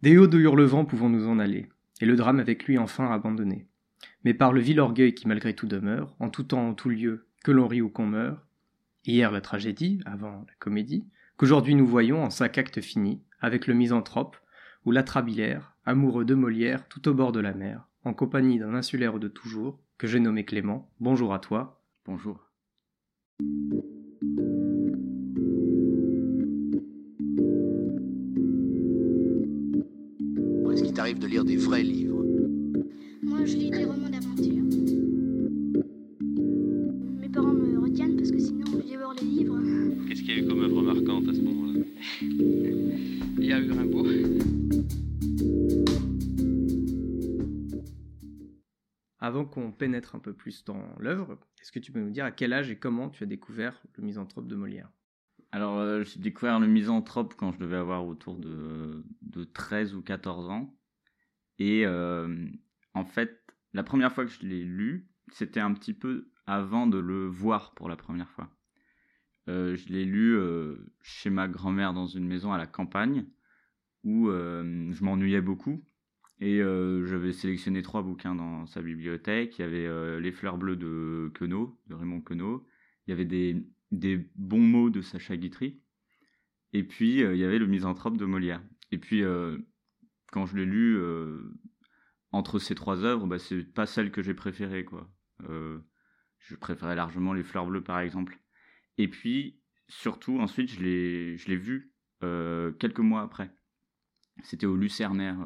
Des hauts de Hurlevent pouvons nous en aller, et le drame avec lui enfin abandonné. Mais par le vil orgueil qui malgré tout demeure, en tout temps, en tout lieu, que l'on rit ou qu'on meurt, hier la tragédie, avant la comédie, qu'aujourd'hui nous voyons en cinq actes finis, avec le misanthrope, ou l'atrabilaire, amoureux de Molière tout au bord de la mer, en compagnie d'un insulaire de toujours, que j'ai nommé Clément. Bonjour à toi. Bonjour. Qu'on pénètre un peu plus dans l'œuvre, est-ce que tu peux nous dire à quel âge et comment tu as découvert le misanthrope de Molière? Alors, euh, j'ai découvert le misanthrope quand je devais avoir autour de, de 13 ou 14 ans. Et euh, en fait, la première fois que je l'ai lu, c'était un petit peu avant de le voir pour la première fois. Euh, je l'ai lu euh, chez ma grand-mère dans une maison à la campagne où je m'ennuyais beaucoup. Et euh, j'avais sélectionné trois bouquins dans sa bibliothèque. Il y avait euh, Les fleurs bleues de Queneau, de Raymond Queneau. Il y avait des, bons mots de Sacha Guitry. Et puis, euh, il y avait Le misanthrope de Molière. Et puis, quand je l'ai lu, entre ces trois œuvres, bah, c'est pas celle que j'ai préférée, quoi. Je préférais largement Les fleurs bleues, par exemple. Et puis, surtout, ensuite, je l'ai, vu quelques mois après. C'était au Lucernaire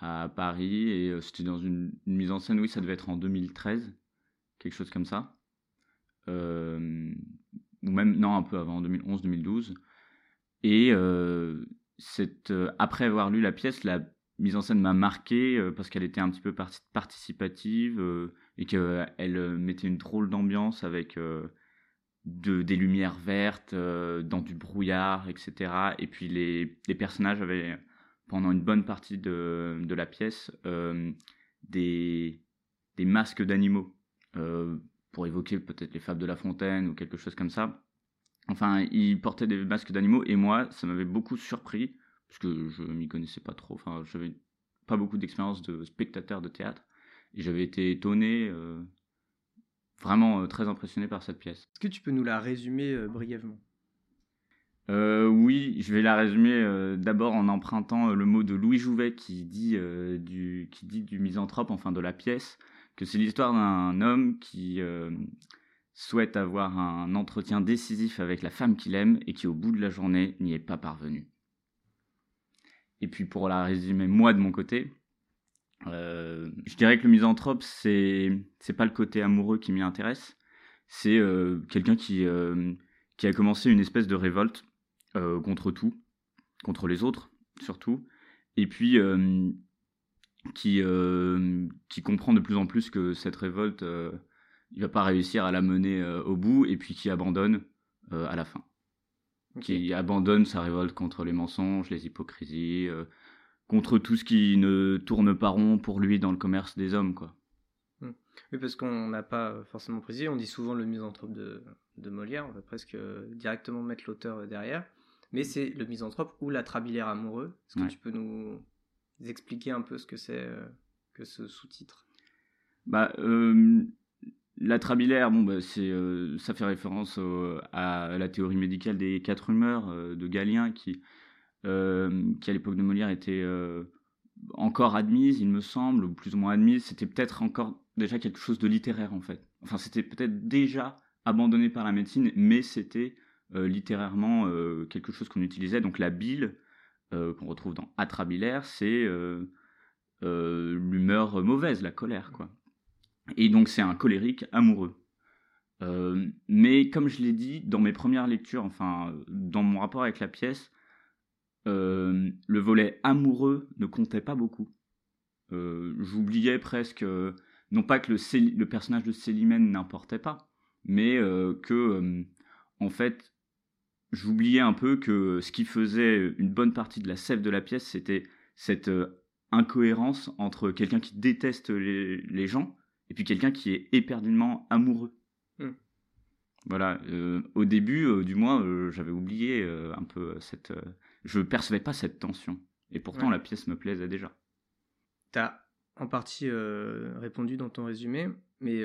à Paris et euh, c'était dans une, mise en scène, oui, ça devait être en 2013, quelque chose comme ça. Euh, ou même, non, un peu avant, 2011-2012. Et euh, cette, après avoir lu la pièce, la mise en scène m'a marqué parce qu'elle était un petit peu parti- participative et qu'elle mettait une drôle d'ambiance avec de, des lumières vertes, dans du brouillard, etc. Et puis les, les personnages avaient, pendant une bonne partie de, la pièce, euh, des, masques d'animaux, euh, pour évoquer peut-être les fables de La Fontaine ou quelque chose comme ça. Enfin, ils portaient des masques d'animaux et moi, ça m'avait beaucoup surpris, parce que je m'y connaissais pas trop. Enfin, j'avais pas beaucoup d'expérience de spectateur de théâtre. Et j'avais été étonné, euh, vraiment très impressionné par cette pièce. Est-ce que tu peux nous la résumer brièvement? Euh, oui, je vais la résumer euh, d'abord en empruntant euh, le mot de Louis Jouvet qui dit, du, qui dit du misanthrope, enfin de la pièce, que c'est l'histoire d'un homme qui souhaite avoir un entretien décisif avec la femme qu'il aime et qui au bout de la journée n'y est pas parvenu. Et puis pour la résumer moi de mon côté, je dirais que le misanthrope c'est c'est pas le côté amoureux qui m'y intéresse, c'est quelqu'un qui qui a commencé une espèce de révolte euh, contre tout, contre les autres surtout, et puis euh, qui, euh, qui comprend de plus en plus que cette révolte, il va pas réussir à la mener au bout, et puis qui abandonne à la fin. Qui abandonne sa révolte contre les mensonges, les hypocrisies, contre tout ce qui ne tourne pas rond pour lui dans le commerce des hommes, quoi. Oui, parce qu'on n'a pas forcément précisé, on dit souvent le misanthrope de, de Molière, on va presque directement mettre l'auteur derrière, mais c'est le misanthrope ou l'atrabilaire amoureux. Est-ce que Ouais. tu peux nous expliquer un peu ce que c'est euh, que ce sous-titre? Bah, euh, l'atrabilaire, bon, bah, c'est, euh, ça fait référence au- à la théorie médicale des quatre humeurs euh, de Galien, qui, qui à l'époque de Molière était encore admise, il me semble, ou plus ou moins admise. C'était peut-être encore déjà quelque chose de littéraire en fait. Enfin, c'était peut-être déjà abandonné par la médecine, mais c'était littérairement euh, quelque chose qu'on utilisait. Donc la bile euh, qu'on retrouve dans atrabilaire, c'est euh, euh, l'humeur mauvaise, la colère, quoi. Et donc c'est un colérique amoureux. Euh, mais comme je l'ai dit, dans mes premières lectures, enfin dans mon rapport avec la pièce, euh, le volet amoureux ne comptait pas beaucoup. Euh, J'oubliais presque, euh, non pas que le, le personnage de Célimène n'importait pas, mais euh, que, euh, en fait, j'oubliais un peu que ce qui faisait une bonne partie de la sève de la pièce, c'était cette euh, incohérence entre quelqu'un qui déteste les, les gens et puis quelqu'un qui est éperdument amoureux. Hmm. Voilà, euh, au début, euh, du moins, euh, j'avais oublié un peu cette. je percevais pas cette tension. Et pourtant, Ouais. la pièce me plaisait déjà. T'as en partie répondu dans ton résumé, mais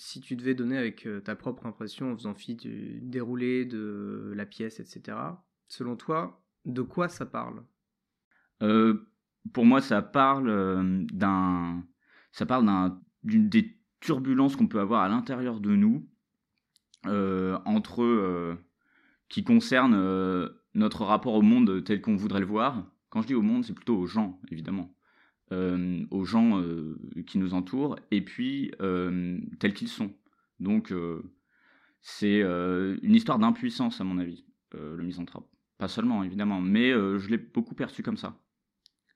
si tu devais donner avec euh, ta propre impression en faisant fi du déroulé de la pièce, etc., selon toi, de quoi ça parle? Euh, pour moi, ça parle euh, d'un, ça parle des turbulences qu'on peut avoir à l'intérieur de nous, entre qui concerne euh, notre rapport au monde tel qu'on voudrait le voir. Quand je dis au monde, c'est plutôt aux gens, évidemment, Euh, aux gens euh, qui nous entourent, et puis euh, tels qu'ils sont. Donc, c'est une histoire d'impuissance, à mon avis, le misanthrope. Pas seulement, évidemment, mais je l'ai beaucoup perçu comme ça.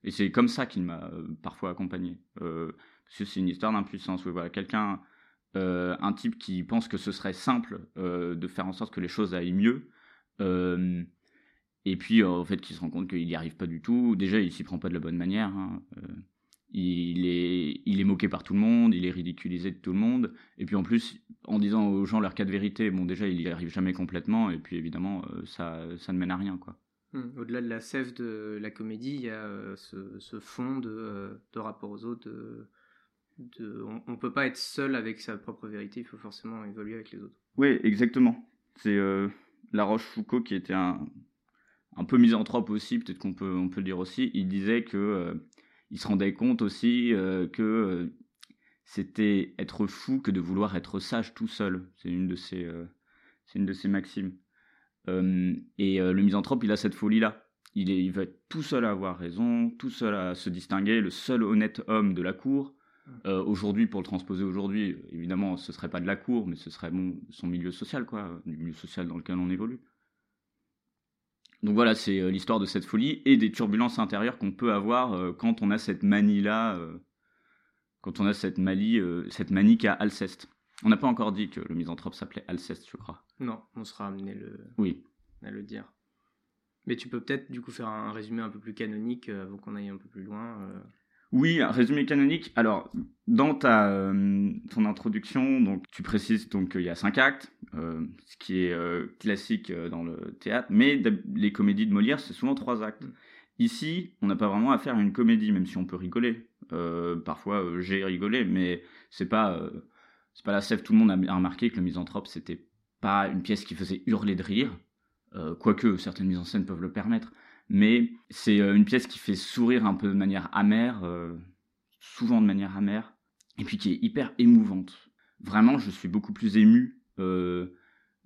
Et c'est comme ça qu'il m'a parfois accompagné. Parce que c'est une histoire d'impuissance. Oui, voilà, quelqu'un, un type qui pense que ce serait simple de faire en sorte que les choses aillent mieux. Et puis, euh, en fait, qui se rend compte qu'il n'y arrive pas du tout. Déjà, il s'y prend pas de la bonne manière. hein. Euh, il, est, il est moqué par tout le monde, il est ridiculisé de tout le monde. Et puis, en plus, en disant aux gens leur cas de vérité, bon, déjà, il n'y arrive jamais complètement. Et puis, évidemment, euh, ça, ça ne mène à rien, quoi. Hmm. Au-delà de la sève de la comédie, il y a euh, ce, ce fond de, euh, de rapport aux autres. De, de- on ne peut pas être seul avec sa propre vérité, il faut forcément évoluer avec les autres. Oui, exactement. C'est euh, La Rochefoucauld qui était un, un peu misanthrope aussi, peut-être qu'on peut, on peut le dire aussi. Il disait que euh, il se rendait compte aussi euh, que euh, c'était être fou que de vouloir être sage tout seul. C'est une de ses, c'est une de ses maximes. Et le misanthrope, il a cette folie-là. Il, est, il va être tout seul à avoir raison, tout seul à se distinguer, le seul honnête homme de la cour. Euh, aujourd'hui, pour le transposer aujourd'hui, évidemment, ce serait pas de la cour, mais ce serait bon, son milieu social, quoi, du milieu social dans lequel on évolue. Donc voilà, c'est euh, l'histoire de cette folie et des turbulences intérieures qu'on peut avoir euh, quand on a cette manie-là, euh, quand on a cette manie, cette manie qu'a Alceste. On n'a pas encore dit que le misanthrope s'appelait Alceste, je crois. Non, on sera amené le, Oui. à le dire. Mais tu peux peut-être du coup faire un résumé un peu plus canonique avant qu'on aille un peu plus loin. Oui, résumé canonique. Alors, dans ta euh, ton introduction, donc tu précises donc qu'il y a cinq actes, euh, ce qui est euh, classique dans le théâtre, mais les comédies de Molière, c'est souvent trois actes. Ici, on n'a pas vraiment affaire à une comédie, même si on peut rigoler. Parfois, j'ai rigolé, mais c'est pas c'est pas la sève. Tout le monde a remarqué que le misanthrope, c'était pas une pièce qui faisait hurler de rire, quoique certaines mises en scène peuvent le permettre mais c'est euh, une pièce qui fait sourire un peu de manière amère, euh, souvent de manière amère, et puis qui est hyper émouvante. Vraiment, je suis beaucoup plus ému euh,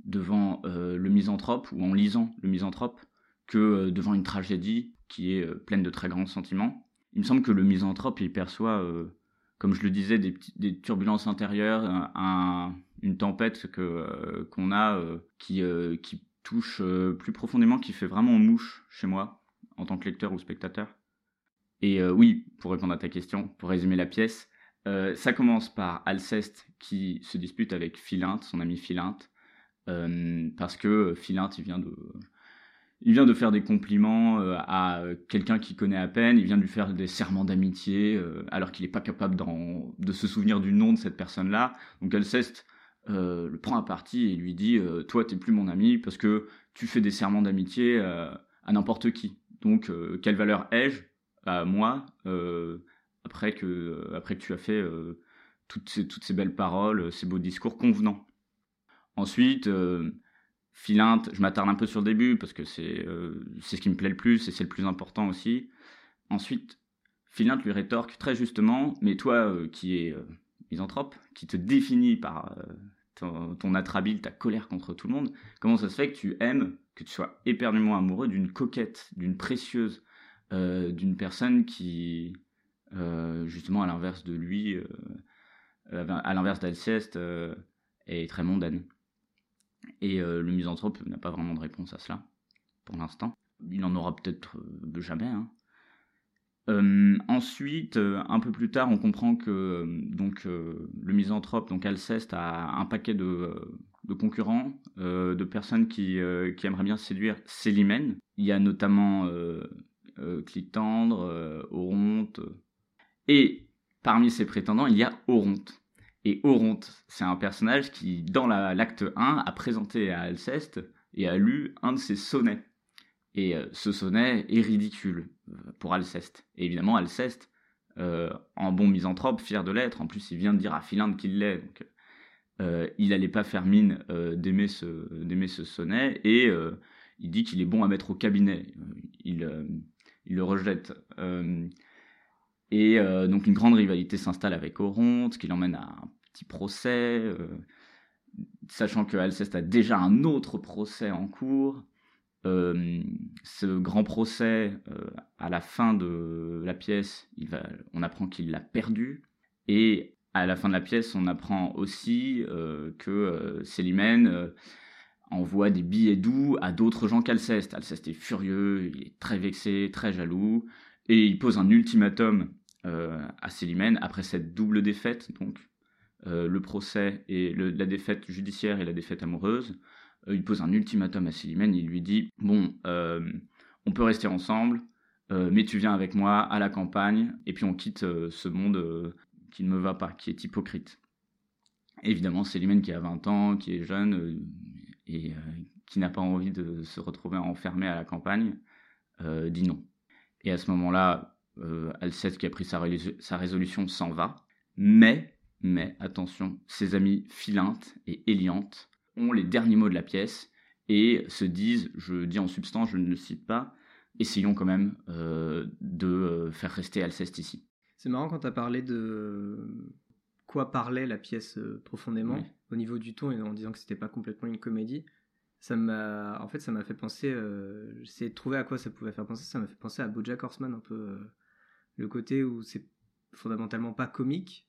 devant le misanthrope ou en lisant le misanthrope que devant une tragédie qui est pleine de très grands sentiments. Il me semble que le misanthrope, il perçoit, comme je le disais, des, turbulences intérieures, un- un- une tempête qu'on a qui, qui touche euh, plus profondément, qui fait vraiment mouche chez moi, en tant que lecteur ou spectateur. Et euh, oui, pour répondre à ta question, pour résumer la pièce, euh, ça commence par Alceste qui se dispute avec Philinte, son ami Philinte, parce que Philinte, il vient de, il vient de faire des compliments à quelqu'un qu'il connaît à peine, il vient de lui faire des serments d'amitié, alors qu'il n'est pas capable de se souvenir du nom de cette personne-là. Donc Alceste euh, le prend à partie et lui dit euh, Toi, t'es plus mon ami parce que tu fais des serments d'amitié euh, à n'importe qui. Donc, euh, quelle valeur ai-je à moi après, que, après que tu as fait toutes, ces, toutes ces belles paroles, ces beaux discours convenants? Ensuite, Philinte, je m'attarde un peu sur le début parce que c'est ce qui me plaît le plus et c'est le plus important aussi. Ensuite, Philinte lui rétorque très justement Mais toi qui es misanthrope, qui te définit par ton, ton atrabile, ta colère contre tout le monde, comment ça se fait que tu aimes, que tu sois éperdument amoureux d'une coquette, d'une précieuse, euh, d'une personne qui, euh, justement, à l'inverse de lui, euh, à l'inverse d'Alceste, est très mondaine. Et le misanthrope n'a pas vraiment de réponse à cela, pour l'instant. Il en aura peut-être jamais. hein. Euh, ensuite, euh, un peu plus tard, on comprend que euh, donc le misanthrope, donc Alceste, a un paquet de, concurrents, de personnes qui, qui aimeraient bien séduire Célimène. Il y a notamment Clitandre, Oronte. Et parmi ces prétendants, il y a Oronte. Et Oronte, c'est un personnage qui, dans la- l'acte 1, a présenté à Alceste et a lu un de ses sonnets. Et ce sonnet est ridicule pour Alceste. Et évidemment, Alceste, euh, en bon misanthrope, fier de l'être, en plus il vient de dire à Philinte qu'il l'est, donc euh, il n'allait pas faire mine euh, d'aimer ce, sonnet, et il dit qu'il est bon à mettre au cabinet. Il, il le rejette. Et donc une grande rivalité s'installe avec Oronte, qui l'emmène à un petit procès, sachant que Alceste a déjà un autre procès en cours. Euh, ce grand procès, euh, à la fin de la pièce, on apprend qu'il l'a perdu. Et à la fin de la pièce, on apprend aussi euh, que Célimène envoie des billets doux à d'autres gens qu'Alceste. Alceste est furieux, il est très vexé, très jaloux, et il pose un ultimatum à Célimène après cette double défaite, donc le procès et la défaite judiciaire et la défaite amoureuse. Euh, il pose un ultimatum à Célimène, il lui dit bon, euh, on peut rester ensemble, euh, mais tu viens avec moi à la campagne, et puis on quitte ce monde qui ne me va pas, qui est hypocrite. Évidemment, Célimène qui a 20 ans, qui est jeune, et qui n'a pas envie de se retrouver enfermé à la campagne, dit non. Et à ce moment-là, euh, Alceste qui a pris sa résolution s'en va, mais, mais, attention, ses amis Philinte et Éliante ont les derniers mots de la pièce et se disent, je dis en substance, je ne le cite pas, essayons quand même euh, de euh, faire rester Alceste ici. C'est marrant quand tu as parlé de quoi parlait la pièce euh, profondément Oui. au niveau du ton et en disant que c'était pas complètement une comédie. Ça m'a, en fait, ça m'a fait penser. Euh, J'essayais de trouver à quoi ça pouvait faire penser. Ça m'a fait penser à BoJack Horseman un peu euh, le côté où c'est fondamentalement pas comique.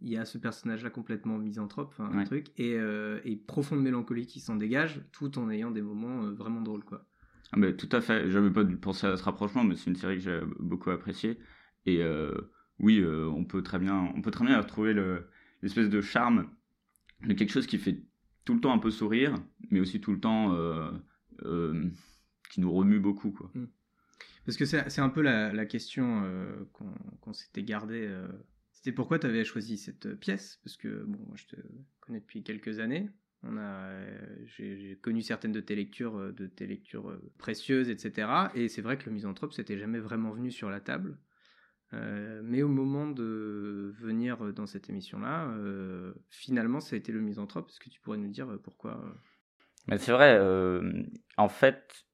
Il y a ce personnage-là complètement misanthrope, un truc, et, euh, et profonde mélancolie qui s'en dégage, tout en ayant des moments euh, vraiment drôles, quoi. Ah, mais tout à fait, j'avais pas dû penser à ce rapprochement, mais c'est une série que j'ai beaucoup appréciée. Et euh, oui, euh, on peut très bien, on peut très bien retrouver le- l'espèce de charme de quelque chose qui fait tout le temps un peu sourire, mais aussi tout le temps qui nous remue beaucoup, quoi. Parce que c'est un peu la, la question qu'on s'était gardé. C'était pourquoi tu avais choisi cette euh, pièce? Parce que bon, moi, je te connais depuis quelques années. On a, euh, j'ai connu certaines de tes lectures, euh, de tes lectures précieuses, etc. Et c'est vrai que le misanthrope, c'était jamais vraiment venu sur la table. Mais au moment de venir dans cette émission-là, finalement, ça a été le misanthrope. Est-ce que tu pourrais nous dire pourquoi Mais c'est vrai, en fait,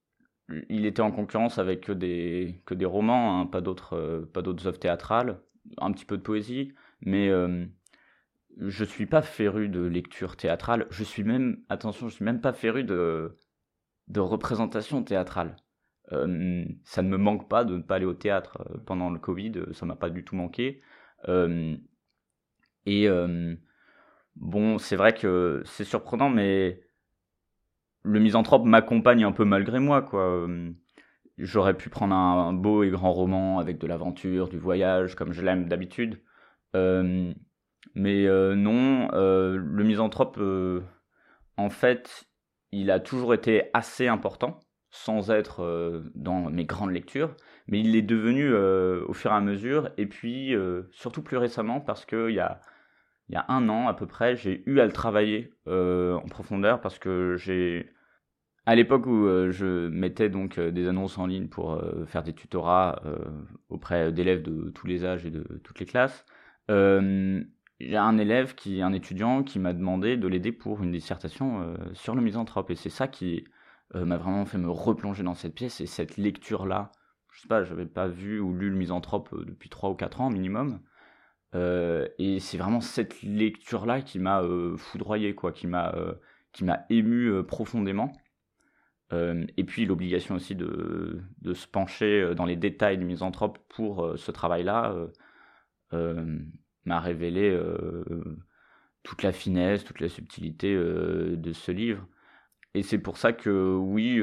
il était en concurrence avec que des, romans, hein, pas d'autres pas d'autres œuvres théâtrales, un petit peu de poésie, mais euh, je suis pas féru de lecture théâtrale, je suis même, attention, je suis même pas féru de, de représentation théâtrale. Euh, ça ne me manque pas de ne pas aller au théâtre euh, pendant le Covid, euh, ça m'a pas du tout manqué. Et bon, c'est vrai que c'est surprenant, mais le misanthrope m'accompagne un peu malgré moi, quoi. J'aurais pu prendre un, beau et grand roman avec de l'aventure, du voyage, comme je l'aime d'habitude. Euh, mais euh, non, euh, le misanthrope, en fait, il a toujours été assez important, sans être dans mes grandes lectures, mais il l'est devenu au fur et à mesure, et puis surtout plus récemment, parce qu'il y a, y a un an à peu près, j'ai eu à le travailler en profondeur, parce que j'ai à l'époque où euh, je mettais donc euh, des annonces en ligne pour euh, faire des tutorats auprès d'élèves de tous les âges et de toutes les classes, euh, j'ai un élève qui, un étudiant, qui m'a demandé de l'aider pour une dissertation sur le misanthrope, et c'est ça qui m'a vraiment fait me replonger dans cette pièce et cette lecture-là. Je sais pas, j'avais pas vu ou lu le misanthrope depuis 3 ou 4 ans minimum. Et c'est vraiment cette lecture-là qui m'a foudroyé, quoi, qui m'a ému profondément. Euh, et puis l'obligation aussi de, se pencher euh, dans les détails du misanthrope pour euh, ce travail-là m'a révélé toute la finesse, toute la subtilité de ce livre. Et c'est pour ça que oui,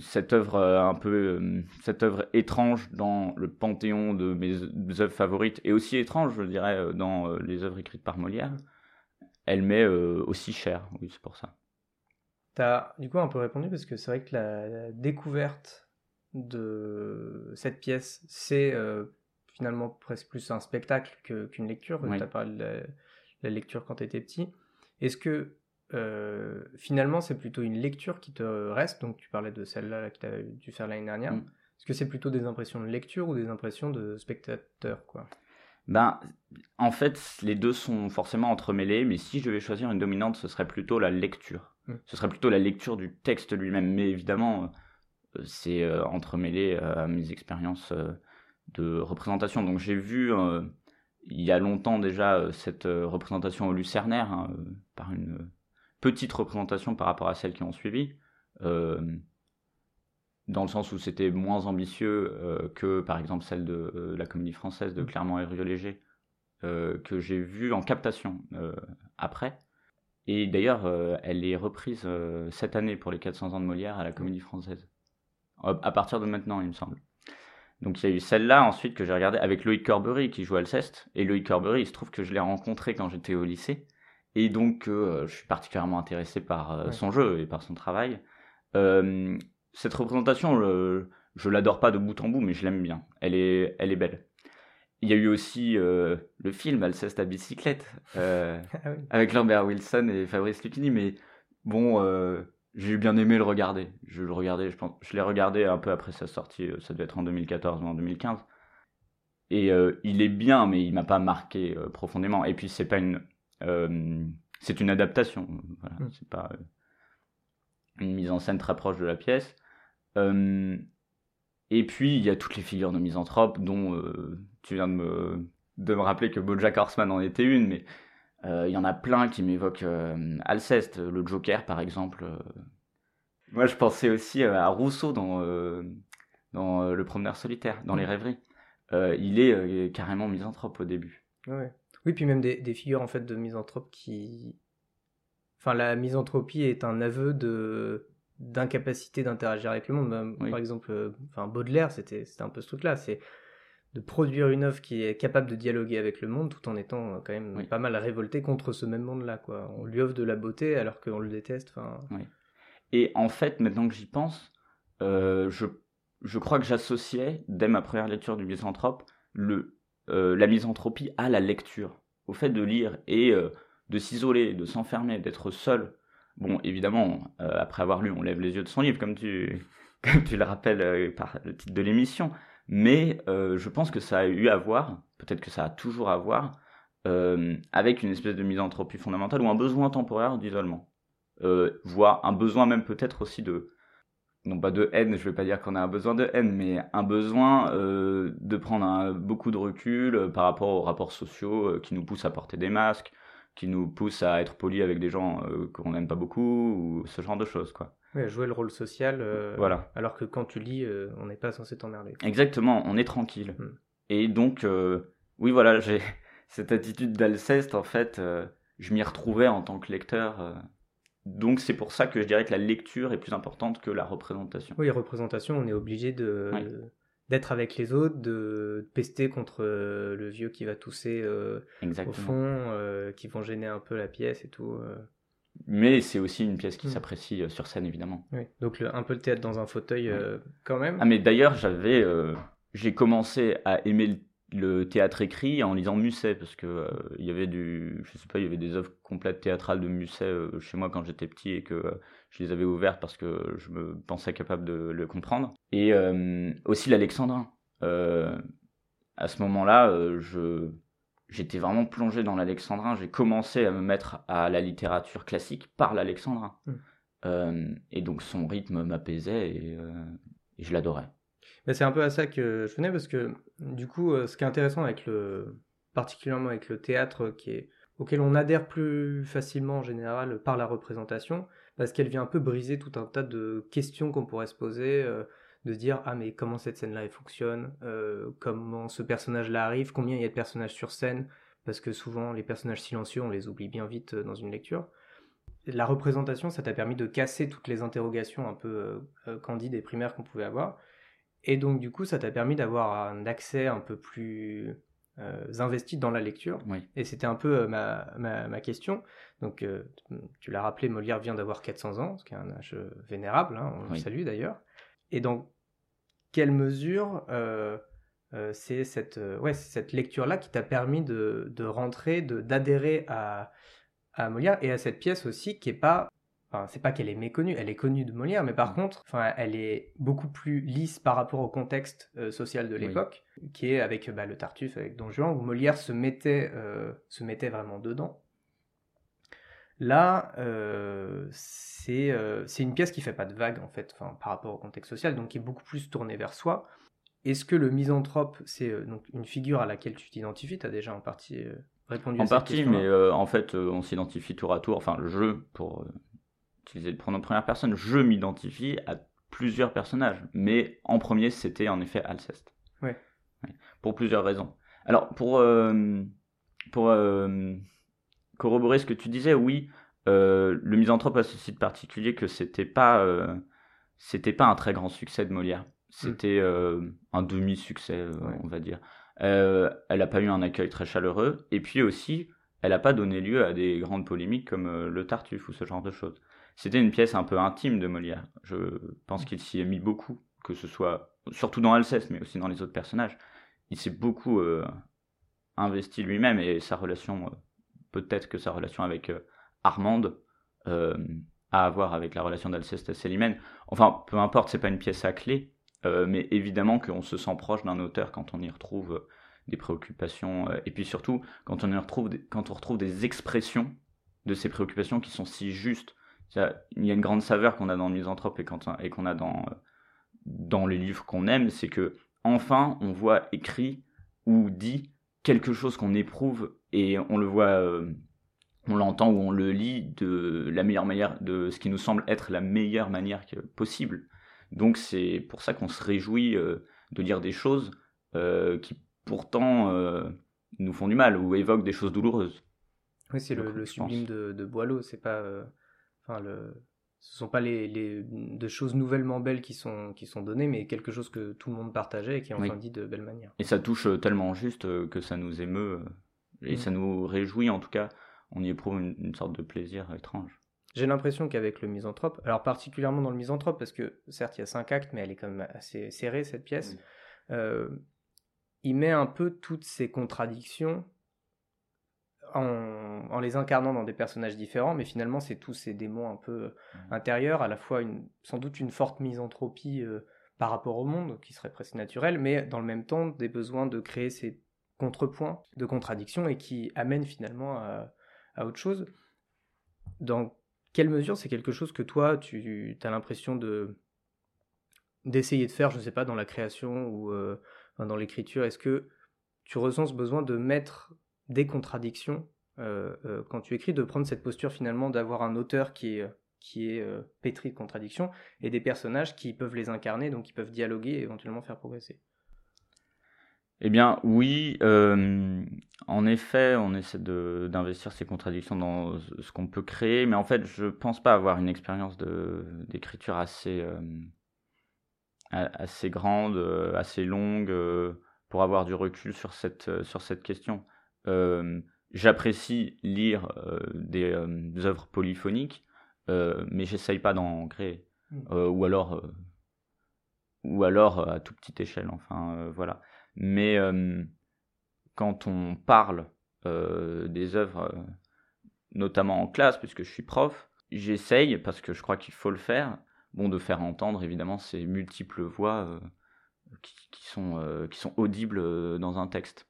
cette œuvre un peu, cette œuvre étrange dans le panthéon de mes œuvres favorites, et aussi étrange, je dirais, dans les œuvres écrites par Molière, elle m'est aussi chère. Oui, c'est pour ça. T'as du coup un peu répondu parce que c'est vrai que la, la découverte de cette pièce, c'est euh, finalement presque plus un spectacle qu'une lecture. Oui. Tu as parlé de la, la lecture quand tu étais petit. Est-ce que euh, finalement, c'est plutôt une lecture qui te reste? Donc, tu parlais de celle-là là, que tu as dû faire l'année dernière. Mm. Est-ce que c'est plutôt des impressions de lecture ou des impressions de spectateur quoi? Ben, en fait, les deux sont forcément entremêlés, mais si je devais choisir une dominante, ce serait plutôt la lecture. Mm. Ce serait plutôt la lecture du texte lui-même, mais évidemment, euh, c'est euh, entremêlé euh, à mes expériences euh, de représentation. Donc j'ai vu euh, il y a longtemps déjà cette représentation au Lucernaire, hein, par une petite représentation par rapport à celles qui ont suivi. Dans le sens où c'était moins ambitieux que par exemple celle de la comédie française de Clermont et euh, que j'ai vue en captation après. Et d'ailleurs, euh, elle est reprise euh, cette année pour les 400 ans de Molière à la comédie française. À partir de maintenant, il me semble. Donc il y a eu celle-là ensuite que j'ai regardée avec Loïc Corbery qui joue Alceste. Et Loïc Corbery, il se trouve que je l'ai rencontré quand j'étais au lycée. Et donc euh, je suis particulièrement intéressé par Ouais. son jeu et par son travail. Cette représentation, le- je l'adore pas de bout en bout, mais je l'aime bien. Elle est, elle est belle. Il y a eu aussi euh, le film Alceste à bicyclette euh, Ah oui. avec Lambert Wilson et Fabrice Lucchini, mais bon, euh, j'ai bien aimé le regarder. Je le regardais, je pense, je l'ai regardé un peu après sa sortie, ça devait être en 2014 ou en 2015. Et il est bien, mais il m'a pas marqué profondément. Et puis c'est pas une, c'est une adaptation. Voilà, Mm. c'est pas une mise en scène très proche de la pièce. Et puis il y a toutes les figures de misanthropes dont tu viens de me, de me rappeler que BoJack Horseman en était une, mais euh, il y en a plein qui m'évoquent euh, Alceste, le Joker par exemple. euh. Moi je pensais aussi euh, à Rousseau dans, dans Le Promeneur solitaire, dans Les Rêveries. Il est carrément misanthrope au début. Ouais. Oui, puis même des, des figures en fait de misanthropes qui. Enfin, la misanthropie est un aveu de d'incapacité d'interagir avec le monde. Oui. Par exemple, enfin Baudelaire, c'était c'était un peu ce truc-là, c'est de produire une œuvre qui est capable de dialoguer avec le monde tout en étant euh, quand même Oui. pas mal révolté contre ce même monde-là. Quoi. On lui offre de la beauté alors qu'on le déteste. Et en fait, maintenant que j'y pense, euh, je, je crois que j'associais, dès ma première lecture du misanthrope, le, euh, la misanthropie à la lecture, au fait de lire et euh, de s'isoler, de s'enfermer, d'être seul. Bon, évidemment, après avoir lu, on lève les yeux de son livre, comme tu, comme tu le rappelles par le titre de l'émission. Mais euh, je pense que ça a eu à voir, peut-être que ça a toujours à voir, euh, avec une espèce de misanthropie fondamentale ou un besoin temporaire d'isolement euh, voire un besoin même peut-être aussi de non pas de haine, je vais pas dire qu'on a un besoin de haine, mais un besoin de prendre beaucoup de recul par rapport aux rapports sociaux qui nous poussent à porter des masques, qui nous poussent à être polis avec des gens qu'on n'aime pas beaucoup, ou ce genre de choses, quoi. Jouer le rôle social. euh, Voilà. Alors que quand tu lis, euh, on n'est pas censé t'emmerder. Exactement, on est tranquille. Mm. Et donc, euh, oui, voilà, j'ai cette attitude d'Alceste, en fait, je m'y retrouvais en tant que lecteur. donc, c'est pour ça que je dirais que la lecture est plus importante que la représentation. Oui, représentation, on est obligé de d'être avec les autres, de pester contre le vieux qui va tousser au fond, qui vont gêner un peu la pièce et tout. Mais c'est aussi une pièce qui Mm. s'apprécie euh, sur scène, évidemment. Oui. Donc le- un peu le théâtre dans un fauteuil euh, quand même. Ah, mais d'ailleurs, j'avais, euh, j'ai commencé à aimer le, le théâtre écrit en lisant Musset, parce que euh, il y avait du, je sais pas, il y avait des œuvres complètes théâtrales de Musset euh, chez moi quand j'étais petit et que euh, je les avais ouvertes parce que je me pensais capable de le comprendre. Et aussi l'Alexandrin. À ce moment-là, je j'étais vraiment plongé dans l'Alexandrin. J'ai commencé à me mettre à la littérature classique par l'Alexandrin. Mm. Euh, et donc son rythme m'apaisait et, euh, et je l'adorais. Mais c'est un peu à ça que je venais parce que du coup, euh, ce qui est intéressant avec le, particulièrement avec le théâtre, qui est auquel on adhère plus facilement en général par la représentation, parce qu'elle vient un peu briser tout un tas de questions qu'on pourrait se poser, euh, de dire ah mais comment cette scène-là elle fonctionne, euh, comment ce personnage-là arrive, combien il y a de personnages sur scène, parce que souvent les personnages silencieux on les oublie bien vite euh, dans une lecture. La représentation, ça t'a permis de casser toutes les interrogations un peu euh, candides et primaires qu'on pouvait avoir. Et donc, du coup, ça t'a permis d'avoir un accès un peu plus euh, investi dans la lecture. Oui. Et c'était un peu ma, ma, ma question. Donc, tu l'as rappelé, Molière vient d'avoir 400 ans, ce qui est un âge vénérable, hein, on le salue d'ailleurs. Et dans quelle mesure euh, euh, c'est cette, euh, ouais, cette lecture-là qui t'a permis de, de rentrer, de- d'adhérer à, à Molière et à cette pièce aussi qui est pas Enfin, c'est pas qu'elle est méconnue, elle est connue de Molière, mais par contre, enfin, elle est beaucoup plus lisse par rapport au contexte euh, social de l'époque, qui est avec bah, le Tartuffe, avec Don Juan, où Molière se mettait, euh, se mettait vraiment dedans. Là, euh, c'est une pièce qui fait pas de vague, en fait, enfin, par rapport au contexte social, donc qui est beaucoup plus tournée vers soi. Est-ce que le misanthrope, c'est donc une figure à laquelle tu t'identifies? Tu as déjà en partie répondu en à cette partie, mais en fait, on s'identifie tour à tour, enfin, le jeu, pour utiliser le pronom première personne, je m'identifie à plusieurs personnages. Mais en premier, c'était en effet Alceste. Ouais. Pour plusieurs raisons. Alors, pour, euh, pour euh, corroborer ce que tu disais, oui, euh, le misanthrope a ceci de particulier que c'était pas, c'était pas un très grand succès de Molière. C'était un demi-succès, on va dire. elle n'a pas eu un accueil très chaleureux. Et puis aussi, elle n'a pas donné lieu à des grandes polémiques comme le Tartuffe ou ce genre de choses. C'était une pièce un peu intime de Molière. Je pense qu'il s'y est mis beaucoup, que ce soit surtout dans Alceste, mais aussi dans les autres personnages. Il s'est beaucoup euh, investi lui-même et sa relation, euh, peut-être que sa relation avec euh, Armande a à voir avec la relation d'Alceste à Célimène. Enfin, peu importe, c'est pas une pièce à clé, mais évidemment qu'on se sent proche d'un auteur quand on y retrouve des préoccupations et puis surtout quand on y retrouve quand on retrouve des expressions de ces préoccupations qui sont si justes il y a une grande saveur qu'on a dans le misanthrope et qu'on a dans, dans les livres qu'on aime, c'est que enfin on voit écrit ou dit quelque chose qu'on éprouve et on le voit, euh, on l'entend ou on le lit de la meilleure manière, de ce qui nous semble être la meilleure manière possible. Donc c'est pour ça qu'on se réjouit euh, de lire des choses euh, qui pourtant nous font du mal ou évoquent des choses douloureuses. Oui, c'est le, sublime de, de Boileau, c'est pas Enfin, le... Ce sont pas les, les, de choses nouvellement belles qui sont, qui sont données, mais quelque chose que tout le monde partageait et qui est enfin dit de belle manière. Et ça touche tellement juste que ça nous émeut et mm. ça nous réjouit en tout cas. On y éprouve une, sorte de plaisir étrange. J'ai l'impression qu'avec le misanthrope, alors particulièrement dans le misanthrope, parce que certes il y a cinq actes, mais elle est quand même assez serrée cette pièce, il met un peu toutes ces contradictions en, les incarnant dans des personnages différents, mais finalement c'est tous ces démons un peu mmh. intérieurs, à la fois une, sans doute une forte misanthropie euh, par rapport au monde, qui serait presque naturelle, mais dans le même temps des besoins de créer ces contrepoints de contradictions et qui amènent finalement à, autre chose. Dans quelle mesure c'est quelque chose que toi tu as l'impression de d'essayer de faire, je ne sais pas, dans la création ou euh, dans l'écriture? Est-ce que tu ressens ce besoin de mettre des contradictions euh, euh, quand tu écris, de prendre cette posture finalement d'avoir un auteur qui est, qui est pétri de contradictions et des personnages qui peuvent les incarner, donc qui peuvent dialoguer et éventuellement faire progresser? Eh bien oui, en effet, on essaie d'investir ces contradictions dans ce qu'on peut créer, mais en fait, je pense pas avoir une expérience d'écriture assez, assez grande, assez longue, pour avoir du recul sur cette, sur cette question. Euh, j'apprécie lire euh, des, euh, œuvres polyphoniques, mais j'essaye pas d'en créer. Mmh. ou alors, ou alors à toute petite échelle, enfin voilà. Mais quand on parle des œuvres, notamment en classe, puisque je suis prof, j'essaye, parce que je crois qu'il faut le faire, bon, de faire entendre évidemment ces multiples voix qui, sont, qui sont audibles dans un texte.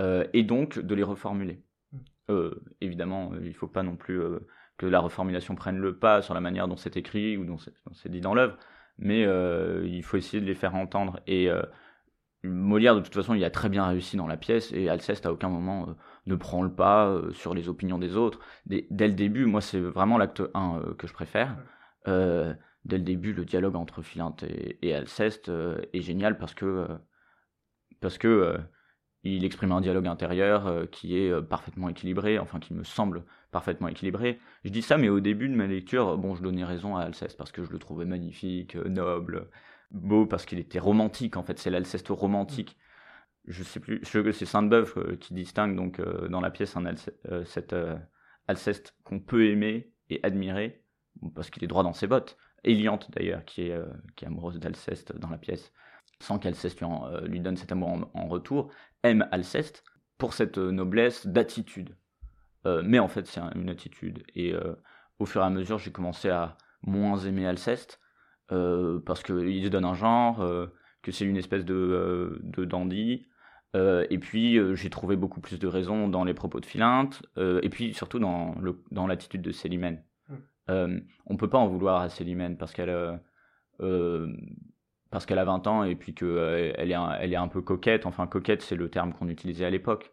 Euh, et donc de les reformuler. Mm. Euh, évidemment, euh, il ne faut pas non plus que la reformulation prenne le pas sur la manière dont c'est écrit ou dont c'est dit dans l'œuvre, mais il faut essayer de les faire entendre. Et Molière, de toute façon, il a très bien réussi dans la pièce, et Alceste, à aucun moment, ne prend le pas sur les opinions des autres. Dès, le début, moi, c'est vraiment l'acte 1 que je préfère. dès le début, le dialogue entre Philinte et, Alceste est génial parce que, parce que il exprime un dialogue intérieur euh, qui est euh, parfaitement équilibré, enfin qui me semble parfaitement équilibré. Je dis ça, mais au début de ma lecture, bon, je donnais raison à Alceste parce que je le trouvais magnifique, euh, noble, beau, parce qu'il était romantique, en fait, c'est l'Alceste romantique. Je sais plus, je, c'est Sainte-Beuve qui distingue donc dans la pièce un cet Alceste qu'on peut aimer et admirer, parce qu'il est droit dans ses bottes. Eliante d'ailleurs, qui est, qui amoureuse d'Alceste dans la pièce sans qu'Alceste lui, donne cet amour en, retour, aime Alceste pour cette euh, noblesse d'attitude. Euh, mais en fait, c'est un- une attitude. Et euh, au fur et à mesure, j'ai commencé à moins aimer Alceste euh, parce qu'il se donne un genre, euh, que c'est une espèce de, euh, de dandy. Euh, et puis, euh, j'ai trouvé beaucoup plus de raisons dans les propos de Philinte, euh, et puis surtout dans le- dans l'attitude de Célimène. Mm. Euh, on peut pas en vouloir à Célimène parce qu'elle euh, euh, parce qu'elle a 20 ans et puis qu'elle elle est, un- elle est un peu coquette. Enfin, coquette, c'est le terme qu'on utilisait à l'époque.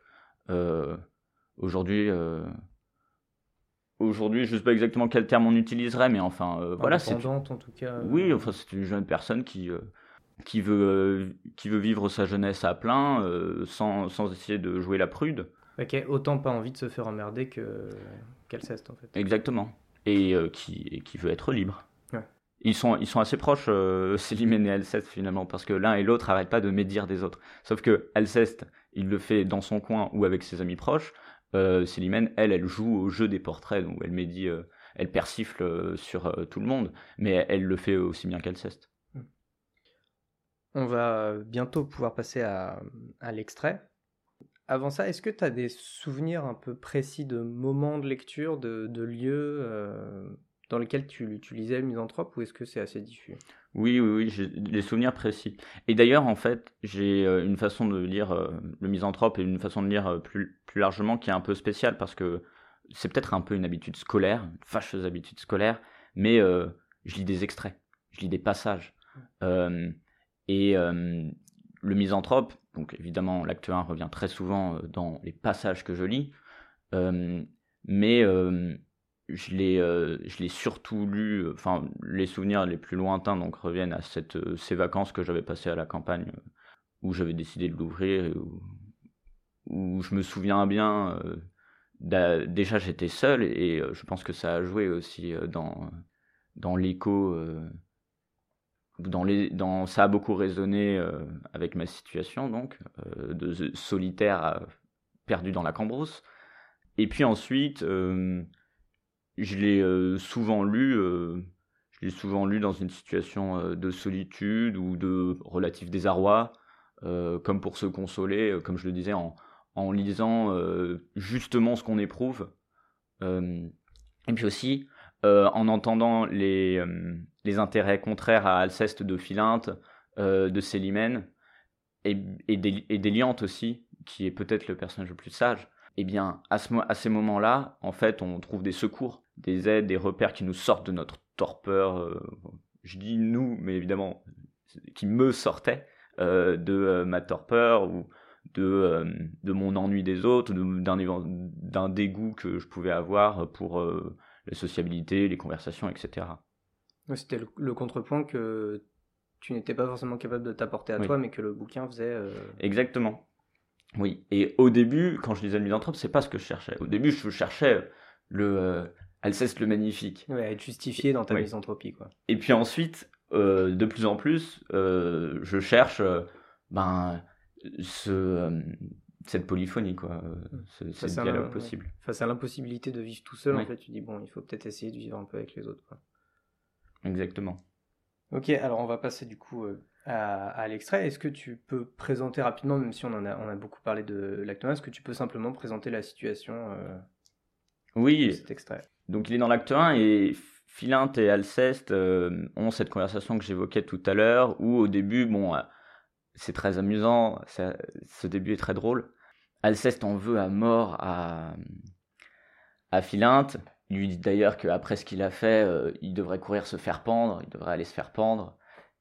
Euh, aujourd'hui, euh, aujourd'hui, je sais pas exactement quel terme on utiliserait, mais enfin, euh, voilà, c'est en tout cas. euh, oui, enfin, c'est une jeune personne qui, euh, qui, veut, qui veut vivre sa jeunesse à plein, sans, sans essayer de jouer la prude. Ok, autant pas envie de se faire emmerder que qu'Alceste, en fait. Exactement. Et qui, et qui veut être libre. Ouais. Ils sont, ils sont assez proches, Célimène et Alceste, finalement, parce que l'un et l'autre n'arrêtent pas de médire des autres. Sauf que Alceste, il le fait dans son coin ou avec ses amis proches. Euh, Célimène, elle, elle joue au jeu des portraits, donc elle médit, euh, elle persifle euh, sur euh, tout le monde, mais elle le fait aussi bien qu'Alceste. On va bientôt pouvoir passer à, l'extrait. Avant ça, est-ce que tu as des souvenirs un peu précis de moments de lecture, de, lieux euh, dans lesquels tu, tu lisais le misanthrope ou est-ce que c'est assez diffus? Oui, oui, oui, j'ai des souvenirs précis. Et d'ailleurs, en fait, j'ai euh, une façon de lire euh, le misanthrope et une façon de lire euh, plus, plus largement qui est un peu spéciale parce que c'est peut-être un peu une habitude scolaire, une fâcheuse habitude scolaire, mais je lis des extraits, je lis des passages. Et le misanthrope, donc évidemment, l'acte 1 revient très souvent dans les passages que je lis, mais je l'ai euh, je l'ai surtout lu euh, enfin les souvenirs les plus lointains donc reviennent à cette euh, ces vacances que j'avais passées à la campagne où j'avais décidé de l'ouvrir où, où je me souviens bien déjà j'étais seul et je pense que ça a joué aussi dans dans l'écho dans les dans ça a beaucoup résonné avec ma situation donc de solitaire perdu dans la cambrousse. Et puis ensuite je l'ai euh, souvent lu, euh, je l'ai souvent lu dans une situation euh, de solitude ou de relatif désarroi, comme pour se consoler, comme je le disais, en, lisant justement ce qu'on éprouve. Et puis aussi, en entendant les, intérêts contraires à Alceste de Philinte, de Célimène, et, d'Éliante aussi, qui est peut-être le personnage le plus sage, eh bien, à ces moments-là, en fait, on trouve des secours, des aides, des repères qui nous sortent de notre torpeur. euh, je dis nous, mais évidemment, qui me sortaient euh, de euh, ma torpeur ou de, de mon ennui des autres, d'un dégoût que je pouvais avoir pour la sociabilité, les conversations, etc. C'était le, le contrepoint que tu n'étais pas forcément capable de t'apporter à Oui. toi, mais que le bouquin faisait. euh, Exactement. Oui. Et au début, quand je lisais le misanthrope, c'est pas ce que je cherchais. Au début, je cherchais le euh, Alceste le magnifique. ouais, être justifié dans ta Oui. misanthropie, quoi. Et puis ensuite, euh, de plus en plus, euh, je cherche euh, ben, ce, cette polyphonie, quoi, ce, Ça, ce c'est un- dialogue ouais. possible. Face à l'impossibilité de vivre tout seul, en fait, tu dis, bon, il faut peut-être essayer de vivre un peu avec les autres, quoi. Exactement. Ok, alors on va passer du coup à, à l'extrait. Est-ce que tu peux présenter rapidement, même si on en a, on a beaucoup parlé de l'acte 1, est-ce que tu peux simplement présenter la situation de cet extrait? Donc il est dans l'acte 1 et Philinte et Alceste euh, ont cette conversation que j'évoquais tout à l'heure où au début, bon, euh, c'est très amusant, ce début est très drôle. Alceste en veut à mort à, à Philinte. Il lui dit d'ailleurs qu'après ce qu'il a fait, euh, il devrait courir se faire pendre, il devrait aller se faire pendre.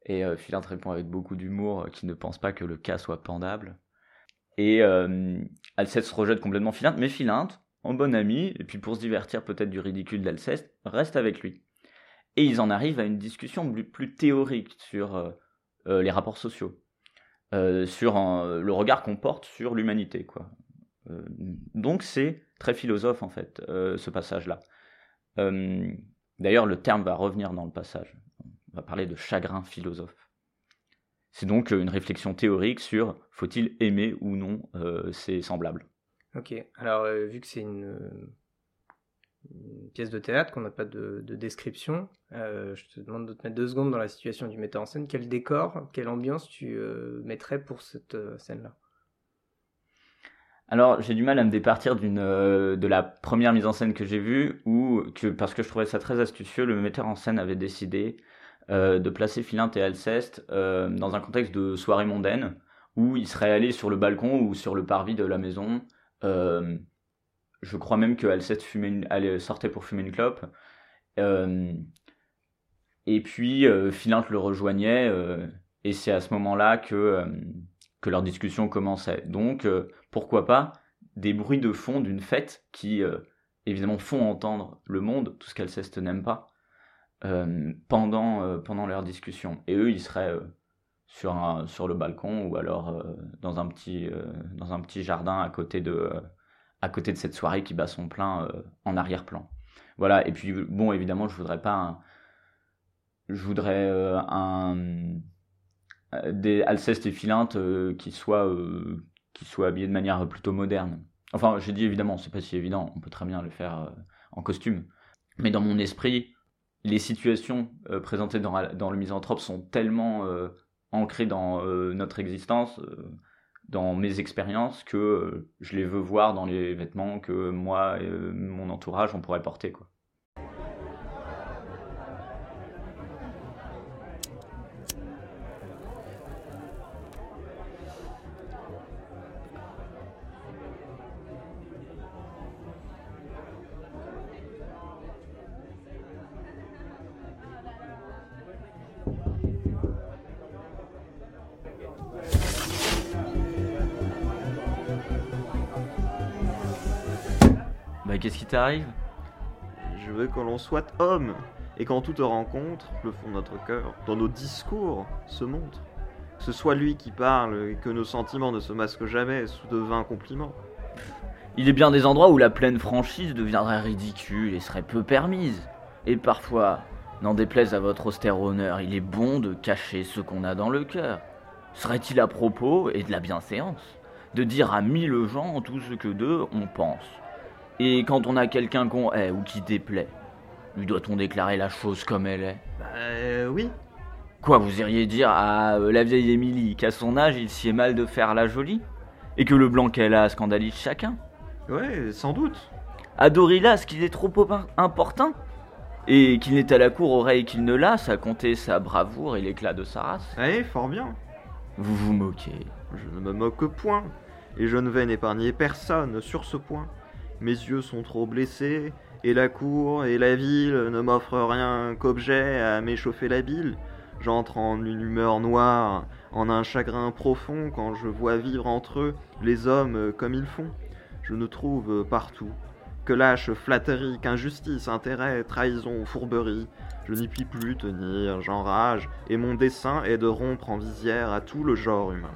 Et Philinte répond avec beaucoup d'humour qu'il ne pense pas que le cas soit pendable. Et Alceste se rejette complètement Philinte, mais Philinte, en bon ami, et puis pour se divertir peut-être du ridicule d'Alceste, reste avec lui. Et ils en arrivent à une discussion plus, théorique sur euh, euh, les rapports sociaux, euh, sur le regard qu'on porte sur l'humanité, quoi. Donc c'est très philosophe en fait, ce passage-là. D'ailleurs, le terme va revenir dans le passage. On va parler de chagrin philosophe. C'est donc une réflexion théorique sur faut-il aimer ou non ses semblables. Ok, alors euh, vu que c'est une, pièce de théâtre, qu'on n'a pas de, de description, euh, je te demande de te mettre deux secondes dans la situation du metteur en scène. Quel décor, quelle ambiance tu euh, mettrais pour cette scène-là? Alors, j'ai du mal à me départir d'une de la première mise en scène que j'ai vue, où parce que je trouvais ça très astucieux, le metteur en scène avait décidé de placer Philinte et Alceste dans un contexte de soirée mondaine, où ils seraient allés sur le balcon ou sur le parvis de la maison. Euh, je crois même que Alceste fumait allait, sortait pour fumer une clope. Euh, et puis euh, Philinte le rejoignait, euh, et c'est à ce moment-là que, que leur discussion commençait. Donc, pourquoi pas des bruits de fond d'une fête qui, évidemment, font entendre le monde, tout ce qu'Alceste n'aime pas, pendant, pendant leur discussion. Et eux, ils seraient sur, sur le balcon ou alors euh, dans, un petit, euh, dans un petit jardin à côté de, euh, à côté de cette soirée qui bat son plein en arrière-plan. Voilà, et puis, bon, évidemment, je voudrais pas un, je voudrais un des Alceste et qui soient qui soient habillés de manière plutôt moderne. Enfin, j'ai dit évidemment, c'est pas si évident, on peut très bien le faire en costume. Mais dans mon esprit, les situations présentées dans, dans le misanthrope sont tellement ancrées dans euh, notre existence, euh, dans mes expériences, que euh, je les veux voir dans les vêtements que moi et mon entourage on pourrait porter. Quoi. T'arrive Je veux que l'on soit homme, et qu'en toute rencontre, le fond de notre cœur, dans nos discours, se montre. Que ce soit lui qui parle, et que nos sentiments ne se masquent jamais sous de vains compliments. Il est bien des endroits où la pleine franchise deviendrait ridicule et serait peu permise. Et parfois, n'en déplaise à votre austère honneur, il est bon de cacher ce qu'on a dans le cœur. Serait-il à propos, et de la bienséance, de dire à mille gens tout ce que d'eux on pense Et quand on a quelqu'un qu'on hait ou qui déplaît, lui doit-on déclarer la chose comme elle est? Bah euh, oui, Quoi, vous iriez dire à euh, la vieille Émilie qu'à son âge il s'y est mal de faire la jolie? Et que le blanc qu'elle a scandalise chacun? Ouais, sans doute. À Dorilas qu'il est trop importun Et qu'il n'est à la cour oreille qu'il ne lasse à compter sa bravoure et l'éclat de sa race Eh, fort bien. Vous vous moquez. Je ne me moque point, et je ne vais n'épargner personne sur ce point. Mes yeux sont trop blessés, et la cour et la ville ne m'offrent rien qu'objet à m'échauffer la bile. J'entre en une humeur noire, en un chagrin profond quand je vois vivre entre eux les hommes comme ils font. Je ne trouve partout que lâche flatterie, qu'injustice, intérêt, trahison, fourberie. Je n'y puis plus tenir, j'enrage, et mon dessein est de rompre en visière à tout le genre humain.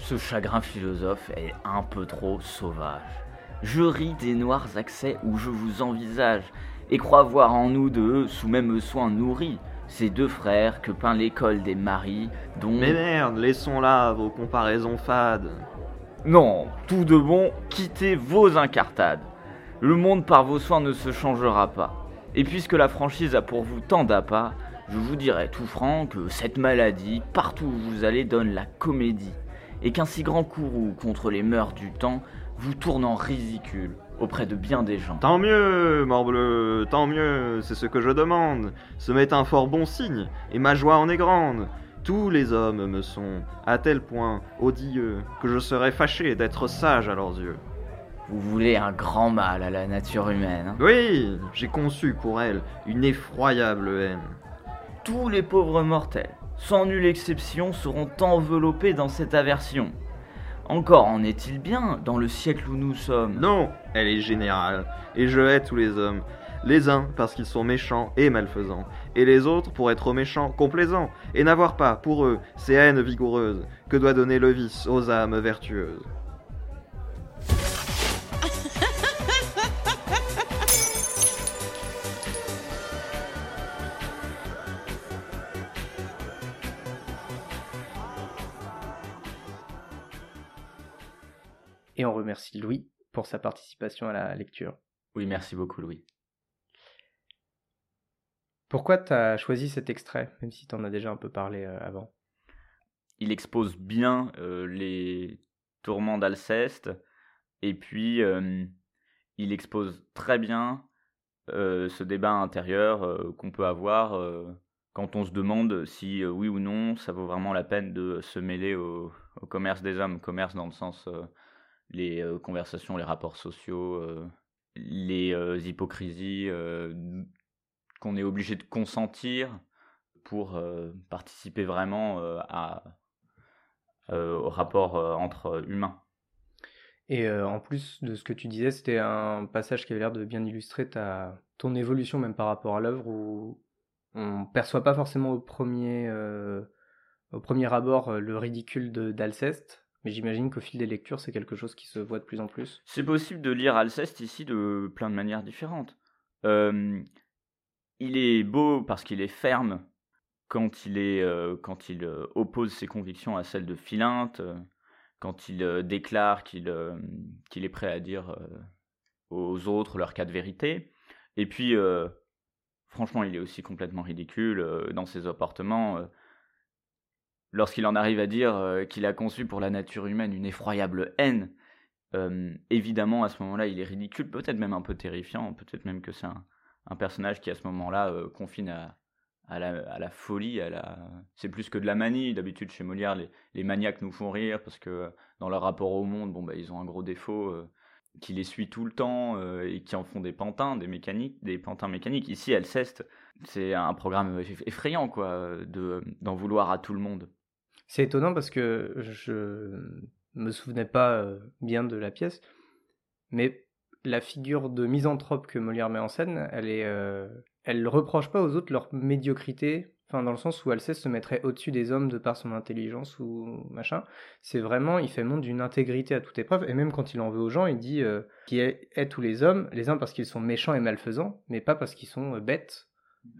Ce chagrin philosophe est un peu trop sauvage. Je ris des noirs accès où je vous envisage, et crois voir en nous deux, sous même soin nourris, ces deux frères que peint l'école des maris, dont... Mais merde, laissons là vos comparaisons fades. Non, tout de bon, quittez vos incartades. Le monde par vos soins ne se changera pas. Et puisque la franchise a pour vous tant d'appâts, je vous dirai tout franc que cette maladie, partout où vous allez, donne la comédie. Et qu'un si grand courroux contre les mœurs du temps vous tourne en ridicule auprès de bien des gens. Tant mieux, morbleu, tant mieux, c'est ce que je demande. Ce m'est un fort bon signe, et ma joie en est grande. Tous les hommes me sont, à tel point, odieux, que je serais fâché d'être sage à leurs yeux. Vous voulez un grand mal à la nature humaine. hein? Oui, j'ai conçu pour elle une effroyable haine. Tous les pauvres mortels, sans nulle exception, seront enveloppés dans cette aversion. Encore en est-il bien dans le siècle où nous sommes Non, elle est générale, et je hais tous les hommes. Les uns parce qu'ils sont méchants et malfaisants, et les autres pour être méchants, complaisants, et n'avoir pas, pour eux, ces haines vigoureuses que doit donner le vice aux âmes vertueuses. Et on remercie Louis pour sa participation à la lecture. Oui, merci beaucoup, Louis. Pourquoi t'as choisi cet extrait, même si t'en as déjà un peu parlé euh, avant? Il expose bien euh, les tourments d'Alceste Et puis, euh, il expose très bien euh, ce débat intérieur qu'on peut avoir quand on se demande si oui ou non ça vaut vraiment la peine de se mêler au, au commerce des hommes, commerce dans le sens les conversations, les rapports sociaux, les hypocrisies qu'on est obligé de consentir pour participer vraiment à, au rapport entre humains. Et en plus de ce que tu disais, c'était un passage qui avait l'air de bien illustrer ta, ton évolution même par rapport à l'œuvre où on perçoit pas forcément au premier, au premier abord le ridicule d'Alceste, mais j'imagine qu'au fil des lectures, c'est quelque chose qui se voit de plus en plus. C'est possible de lire Alceste ici de plein de manières différentes. Euh, il est beau parce qu'il est ferme quand il, est, euh, quand il euh, oppose ses convictions à celles de Philinte, quand il déclare qu'il est prêt à dire aux autres leur cas de vérité. Et puis, franchement, il est aussi complètement ridicule dans ses apportements. Lorsqu'il en arrive à dire euh, qu'il a conçu pour la nature humaine une effroyable haine, euh, évidemment, à ce moment-là, il est ridicule, peut-être même un peu terrifiant, peut-être même que c'est un, personnage qui, à ce moment-là, euh, confine à, la, folie, c'est plus que de la manie. D'habitude, chez Molière, les, maniaques nous font rire parce que dans leur rapport au monde, bon, bah, ils ont un gros défaut qui les suit tout le temps et qui en font des pantins, des mécaniques, des pantins mécaniques. Ici, Alceste, c'est un programme eff- effrayant, quoi, de, d'en vouloir à tout le monde. C'est étonnant parce que je me souvenais pas euh, bien de la pièce, mais la figure de misanthrope que Molière met en scène, elle est, euh, elle reproche pas aux autres leur médiocrité, enfin dans le sens où Alceste se mettrait au-dessus des hommes de par son intelligence ou machin. C'est vraiment, il fait montre d'une intégrité à toute épreuve, et même quand il en veut aux gens, il dit euh, qu'il hait tous les hommes, les uns parce qu'ils sont méchants et malfaisants, mais pas parce qu'ils sont euh, bêtes.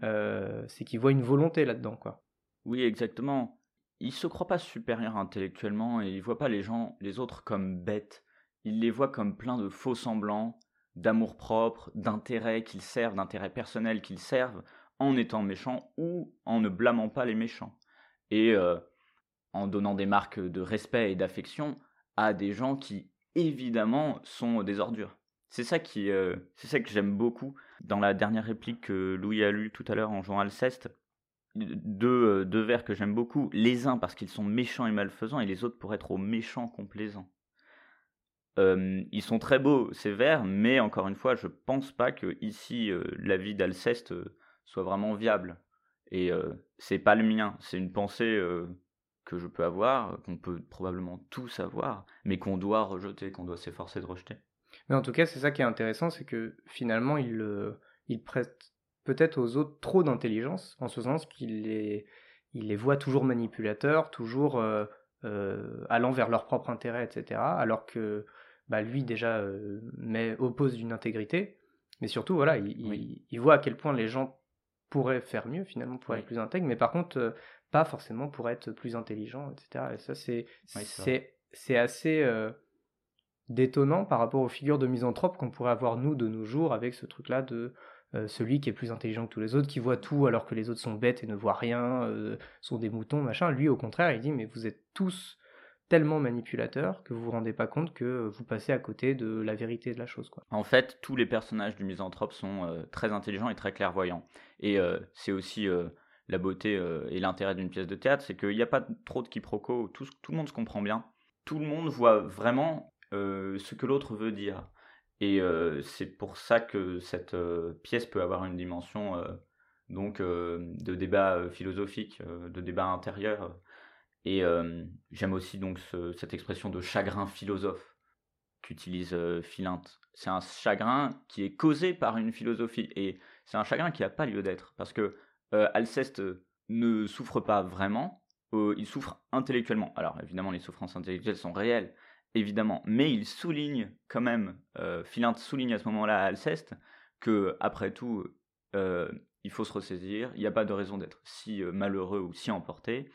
Euh, c'est qu'il voit une volonté là-dedans, quoi. Oui, exactement. Il se croit pas supérieur intellectuellement et il voit pas les gens, les autres comme bêtes. Il les voit comme plein de faux semblants, d'amour propre, d'intérêts qu'ils servent, d'intérêts personnels qu'ils servent, en étant méchants ou en ne blâmant pas les méchants. Et euh, en donnant des marques de respect et d'affection à des gens qui, évidemment, sont des ordures. C'est ça euh, c'est ça que j'aime beaucoup dans la dernière réplique que Louis a lue tout à l'heure en jouant Alceste deux, euh, deux vers que j'aime beaucoup. Les uns parce qu'ils sont méchants et malfaisants, et les autres pour être aux méchants complaisants. Euh, ils sont très beaux ces vers, mais encore une fois, je pense pas que ici euh, la vie d'Alceste soit vraiment viable. Et c'est pas le mien, c'est une pensée que je peux avoir, qu'on peut probablement tous avoir, mais qu'on doit rejeter, qu'on doit s'efforcer de rejeter. Mais en tout cas, c'est ça qui est intéressant, c'est que finalement, il, il prête peut-être aux autres trop d'intelligence, en ce sens qu'il les, il les voit toujours manipulateurs, toujours euh, euh, allant vers leur propre intérêt, etc. Alors que bah, lui, déjà, euh, met, oppose d'une intégrité, mais surtout, voilà, il, il- Oui. il voit à quel point les gens pourraient faire mieux, finalement, Oui. être plus intègres, mais par contre, euh, pas forcément pour être plus intelligents, etc. Et ça, c'est Oui, assez... détonnant par rapport aux figures de misanthrope qu'on pourrait avoir nous de nos jours avec ce truc-là de celui qui est plus intelligent que tous les autres, qui voit tout alors que les autres sont bêtes et ne voient rien, euh, sont des moutons, machin. Lui, au contraire, il dit mais vous êtes tous tellement manipulateurs que vous vous rendez pas compte que vous passez à côté de la vérité de la chose. En fait, tous les personnages du misanthrope sont euh, très intelligents et très clairvoyants. Et euh, c'est aussi euh, la beauté euh, et l'intérêt d'une pièce de théâtre, c'est qu'il n'y a pas trop de quiproquos, tout, tout le monde se comprend bien. Tout le monde voit vraiment euh, ce que l'autre veut dire. Et c'est pour ça que cette pièce peut avoir une dimension donc de débat philosophique, de débat intérieur. Et j'aime aussi donc ce- cette expression de chagrin philosophe qu'utilise Philinte. C'est un chagrin qui est causé par une philosophie et c'est un chagrin qui n'a pas lieu d'être parce que Alceste ne souffre pas vraiment, il souffre intellectuellement. Alors évidemment, les souffrances intellectuelles sont réelles, évidemment, mais il souligne quand même, euh, Philinte souligne à ce moment-là à Alceste que après tout, euh, il faut se ressaisir, il n'y a pas de raison d'être si euh, malheureux ou si emporté.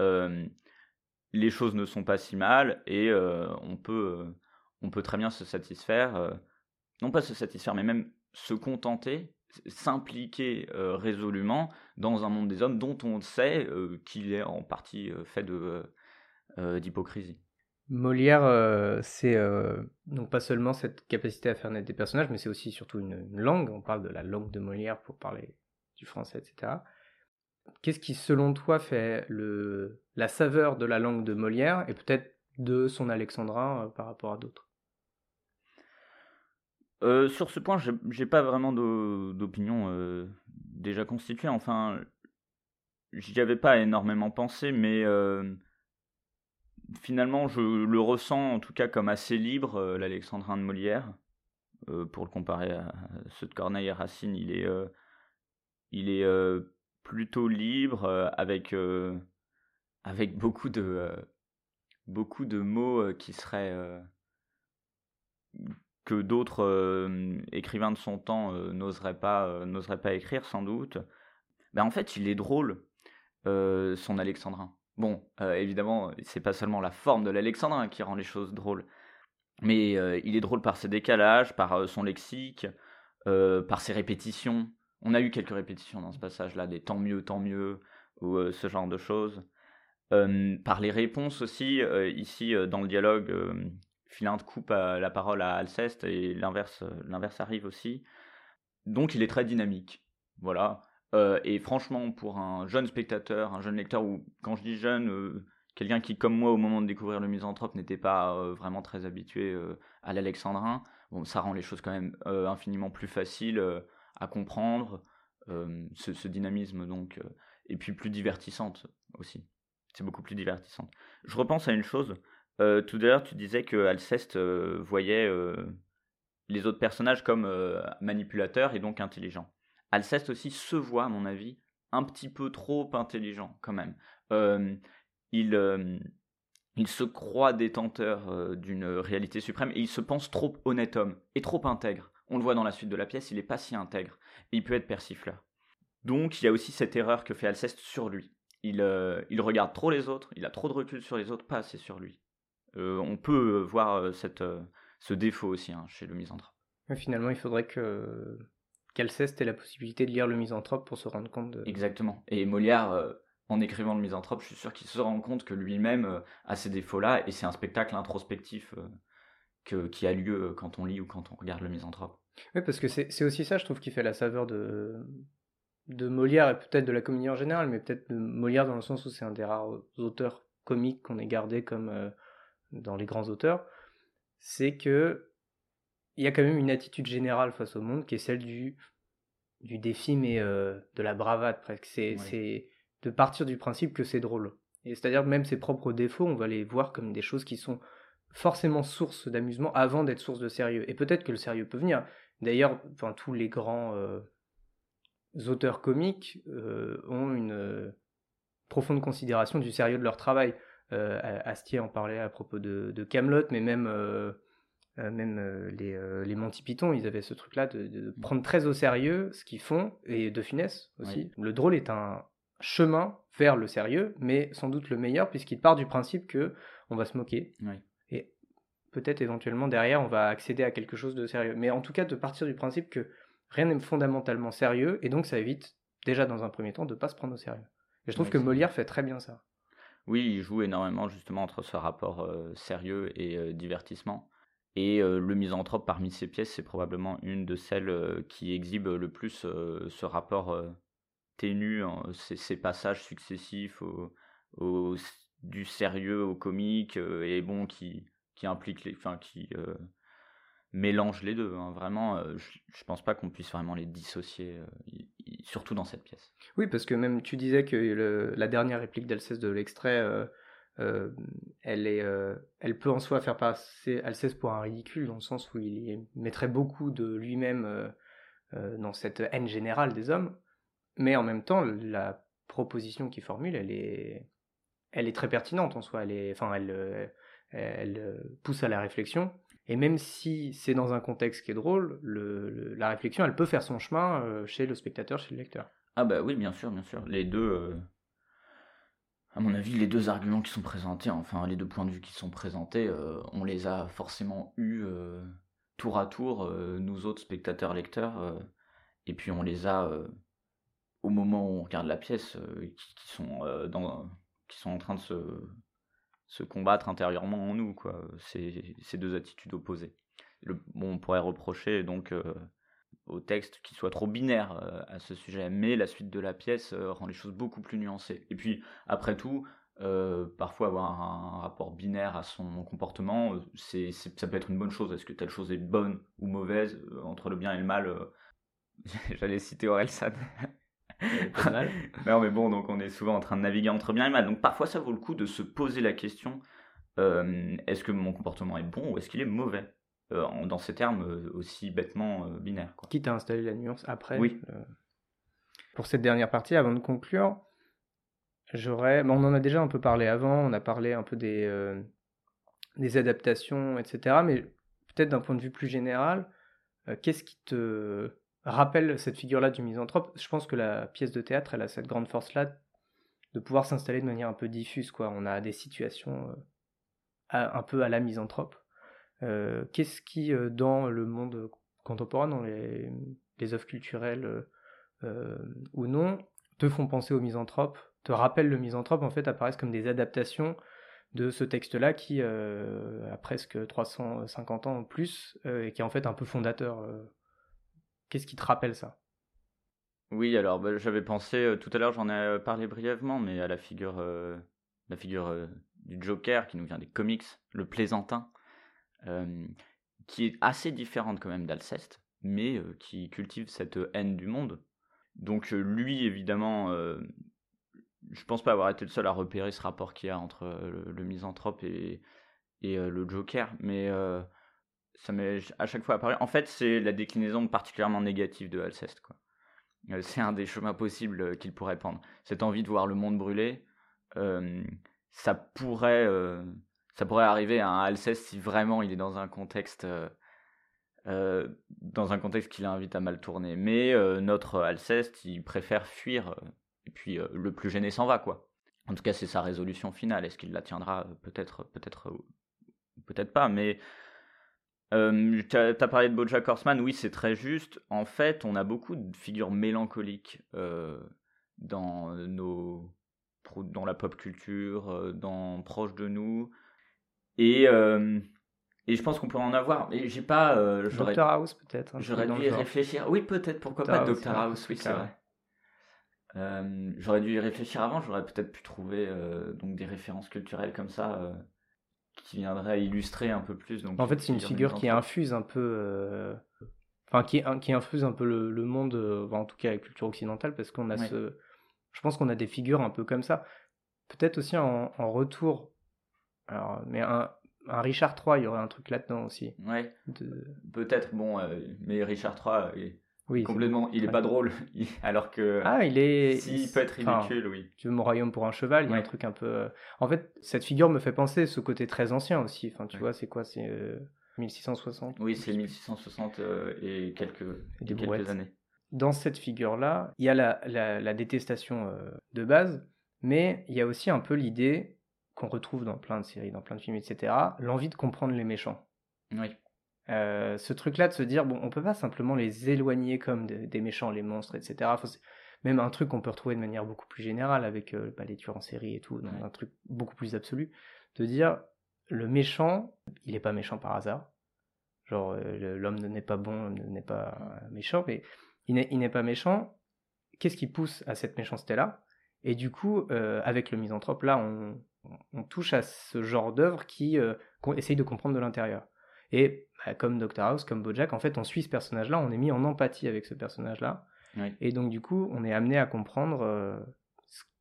Euh, les choses ne sont pas si mal et on peut on peut très bien se satisfaire, non pas se satisfaire, mais même se contenter, s'impliquer résolument dans un monde des hommes dont on sait qu'il est en partie fait d'hypocrisie. Molière, euh, c'est euh, donc pas seulement cette capacité à faire naître des personnages, mais c'est aussi surtout une, langue. On parle de la langue de Molière pour parler du français, etc. Qu'est-ce qui, selon toi, fait le, la saveur de la langue de Molière et peut-être de son alexandrin euh, par rapport à d'autres? Euh, sur ce point, j'ai- pas vraiment d'opinion déjà constituée. Enfin, j'y avais pas énormément pensé, mais finalement, je le ressens en tout cas comme assez libre, euh, l'Alexandrin de Molière. Euh, pour le comparer à ceux de Corneille et Racine, il est, euh, il est plutôt libre, avec, avec beaucoup de, beaucoup de mots qui seraient. que d'autres écrivains de son temps n'oseraient pas, n'oseraient pas écrire sans doute. Ben, en fait, il est drôle, son alexandrin. Bon, euh, évidemment, c'est pas seulement la forme de l'alexandrin qui rend les choses drôles, mais euh, il est drôle par ses décalages, par euh, son lexique, par ses répétitions. On a eu quelques répétitions dans ce passage-là, des tant mieux, tant mieux, ou ce genre de choses. Par les réponses aussi, ici dans le dialogue, Philinte coupe la parole à Alceste et l'inverse arrive aussi. Donc il est très dynamique. Voilà. Euh, et franchement, pour un jeune spectateur, un jeune lecteur, ou quand je dis jeune, euh, quelqu'un qui, comme moi, au moment de découvrir le misanthrope, n'était pas euh, vraiment très habitué à l'alexandrin, bon, ça rend les choses quand même infiniment plus faciles à comprendre, ce, ce dynamisme donc, et puis plus divertissante aussi. C'est beaucoup plus divertissante. Je repense à une chose. Tout à l'heure, tu disais que Alceste voyait les autres personnages comme manipulateurs et donc intelligents. Alceste aussi se voit, à mon avis, un petit peu trop intelligent quand même. Il, il se croit détenteur d'une réalité suprême et il se pense trop honnête homme et trop intègre. On le voit dans la suite de la pièce, il n'est pas si intègre. Et il peut être persifleur. Donc il y a aussi cette erreur que fait Alceste sur lui. Il, il regarde trop les autres, il a trop de recul sur les autres, pas assez sur lui. On peut voir cette, ce défaut aussi hein, chez le misanthrope. Mais Finalement, il faudrait que qu'Alceste ait la possibilité de lire le misanthrope pour se rendre compte de... Exactement. Et Molière, euh, en écrivant le misanthrope, je suis sûr qu'il se rend compte que lui-même euh, a ces défauts-là, et c'est un spectacle introspectif euh, que, qui a lieu quand on lit ou quand on regarde le misanthrope. Oui, parce que c'est aussi ça, je trouve, qui fait la saveur de, de Molière et peut-être de la comédie en général, mais peut-être de Molière dans le sens où c'est un des rares auteurs comiques qu'on ait gardé comme dans les grands auteurs. C'est que il y a quand même une attitude générale face au monde qui est celle du, du défi, mais euh, de la bravade presque. C'est de partir du principe que c'est drôle. Et c'est-à-dire que même ses propres défauts, on va les voir comme des choses qui sont forcément source d'amusement avant d'être source de sérieux. Et peut-être que le sérieux peut venir. D'ailleurs, enfin, tous les grands euh, auteurs comiques euh, ont une euh, profonde considération du sérieux de leur travail. Astier en parlait à propos de, de Camelot, mais même, euh, même euh, les, euh, les Monty Python, ils avaient ce truc-là de, de prendre très au sérieux ce qu'ils font, et de finesse aussi. Le drôle est un chemin vers le sérieux, mais sans doute le meilleur, puisqu'il part du principe que on va se moquer. Oui. Et peut-être éventuellement derrière, on va accéder à quelque chose de sérieux. Mais en tout cas, de partir du principe que rien n'est fondamentalement sérieux, et donc ça évite, déjà dans un premier temps, de pas se prendre au sérieux. Et je trouve Oui, que Molière fait très bien ça. Oui, il joue énormément justement entre ce rapport sérieux et divertissement. Et euh, le misanthrope parmi ses pièces, c'est probablement une de celles euh, qui exhibe le plus euh, ce rapport ténu, hein, ces, ces passages successifs au, du sérieux au comique, et bon, qui, qui implique les, enfin, qui mélange les deux. hein. Vraiment, je, je pense pas qu'on puisse vraiment les dissocier, surtout dans cette pièce. Oui, parce que même tu disais que la dernière réplique d'Alceste de l'extrait, euh, elle, est, euh, elle peut en soi faire passer Alceste pour un ridicule, dans le sens où il mettrait beaucoup de lui-même euh, dans cette haine générale des hommes, mais en même temps, la proposition qu'il formule, elle est, elle est très pertinente en soi, elle, est, enfin, elle, elle pousse à la réflexion. Et même si c'est dans un contexte qui est drôle, le- le- la réflexion, elle peut faire son chemin chez le spectateur, chez le lecteur. Ah bah oui, bien sûr, bien sûr. Les deux, à mon avis, les deux arguments qui sont présentés, enfin les deux points de vue qui sont présentés, euh, on les a forcément eus euh, tour à tour, euh, nous autres spectateurs lecteurs, et puis on les a au moment où on regarde la pièce, qui, sont dans, qui sont en train de se se combattre intérieurement en nous, quoi. C'est ces deux attitudes opposées. Bon, on pourrait reprocher donc au texte qu'il soit trop binaire euh, à ce sujet, mais la suite de la pièce euh, rend les choses beaucoup plus nuancées. Et puis, après tout, parfois avoir un, rapport binaire à son comportement, c'est, ça peut être une bonne chose. Est-ce que telle chose est bonne ou mauvaise entre le bien et le mal J'allais citer Orelsan. non, mais bon, donc on est souvent en train de naviguer entre bien et mal. Donc parfois, ça vaut le coup de se poser la question est-ce que mon comportement est bon ou est-ce qu'il est mauvais? Euh, dans ces termes euh, aussi bêtement euh, binaires. Quoi. Quitte à installer la nuance après. Oui. Pour cette dernière partie, avant de conclure, j'aurais. on en a déjà un peu parlé avant, on a parlé un peu des, des adaptations, etc. Mais peut-être d'un point de vue plus général, qu'est-ce qui te rappelle cette figure-là du misanthrope? Je pense que la pièce de théâtre, elle a cette grande force-là de pouvoir s'installer de manière un peu diffuse. Quoi. On a des situations un peu à la misanthrope. Euh, qu'est-ce qui, euh, dans le monde contemporain, dans les, œuvres culturelles euh, ou non, te font penser au misanthrope, te rappellent le misanthrope, en fait, apparaissent comme des adaptations de ce texte-là qui a presque 350 ans en plus et qui est en fait un peu fondateur. Qu'est-ce qui te rappelle ça? Oui, alors bah, j'avais pensé tout à l'heure, j'en ai parlé brièvement, mais à la figure, la figure du Joker qui nous vient des comics, le plaisantin, qui est assez différente quand même d'Alceste, mais qui cultive cette haine du monde. Donc lui, évidemment, je pense pas avoir été le seul à repérer ce rapport qu'il y a entre le, misanthrope et, et le Joker, mais ça m'est à chaque fois apparu. En fait, c'est la déclinaison particulièrement négative de Alceste. C'est un des chemins possibles qu'il pourrait prendre. Cette envie de voir le monde brûler, ça pourrait ça pourrait arriver à un Alceste si vraiment il est dans un contexte euh, euh, dans un contexte qui l'invite à mal tourner. Mais euh, notre Alceste, il préfère fuir et puis le plus gêné s'en va quoi. En tout cas, c'est sa résolution finale. Est-ce qu'il la tiendra? Peut-être, peut-être, peut-être pas. Mais tu as, parlé de Bojack Horseman, oui, c'est très juste. En fait, on a beaucoup de figures mélancoliques dans nos dans la pop culture, dans proche de nous. Et, euh, et je pense qu'on pourrait en avoir. Mais j'ai pas. Euh, Doctor House, peut-être. J'aurais dû y réfléchir. Oui, peut-être, pourquoi pas Doctor House, oui, c'est vrai. Euh, j'aurais dû y réfléchir avant, j'aurais peut-être pu trouver donc des références culturelles comme ça qui viendraient illustrer un peu plus. Donc, en fait, c'est une figure qui infuse un peu. Enfin, qui, qui infuse un peu le, monde, en tout cas la culture occidentale, parce qu'on a ce. Je pense qu'on a des figures un peu comme ça. Peut-être aussi en, en retour alors, mais un, un Richard III, il y aurait un truc là-dedans aussi. Ouais. Peut-être, bon, euh, mais Richard III, est oui, complètement, il est pas drôle, alors que. Ah, il est. Si, il peut être ridicule, oui. Tu veux mon royaume pour un cheval, il y a un truc un peu. Euh, en fait, cette figure me fait penser ce côté très ancien aussi. Enfin, tu vois, c'est quoi C'est 1660 euh, Oui, c'est 1660 et quelques, quelques années. Dans cette figure-là, il y a la, la, la détestation de base, mais il y a aussi un peu l'idée qu'on retrouve dans plein de séries, dans plein de films, etc., l'envie de comprendre les méchants. Oui. Euh, ce truc-là de se dire, bon, on peut pas simplement les éloigner comme des méchants, les monstres, etc. même un truc qu'on peut retrouver de manière beaucoup plus générale avec euh, bah, les tueurs en série et tout, un truc beaucoup plus absolu, de dire, le méchant, il n'est pas méchant par hasard. Genre, euh, l'homme n'est pas bon, n'est pas méchant, mais il n'est pas méchant. Qu'est-ce qui pousse à cette méchanceté-là? Et du coup, avec le misanthrope, là, on, on touche à ce genre d'œuvre qui euh, essaye de comprendre de l'intérieur. Et bah, comme Dr House, comme Bojack, en fait, on suit ce personnage-là, on est mis en empathie avec ce personnage-là. Et donc, du coup, on est amené à comprendre euh,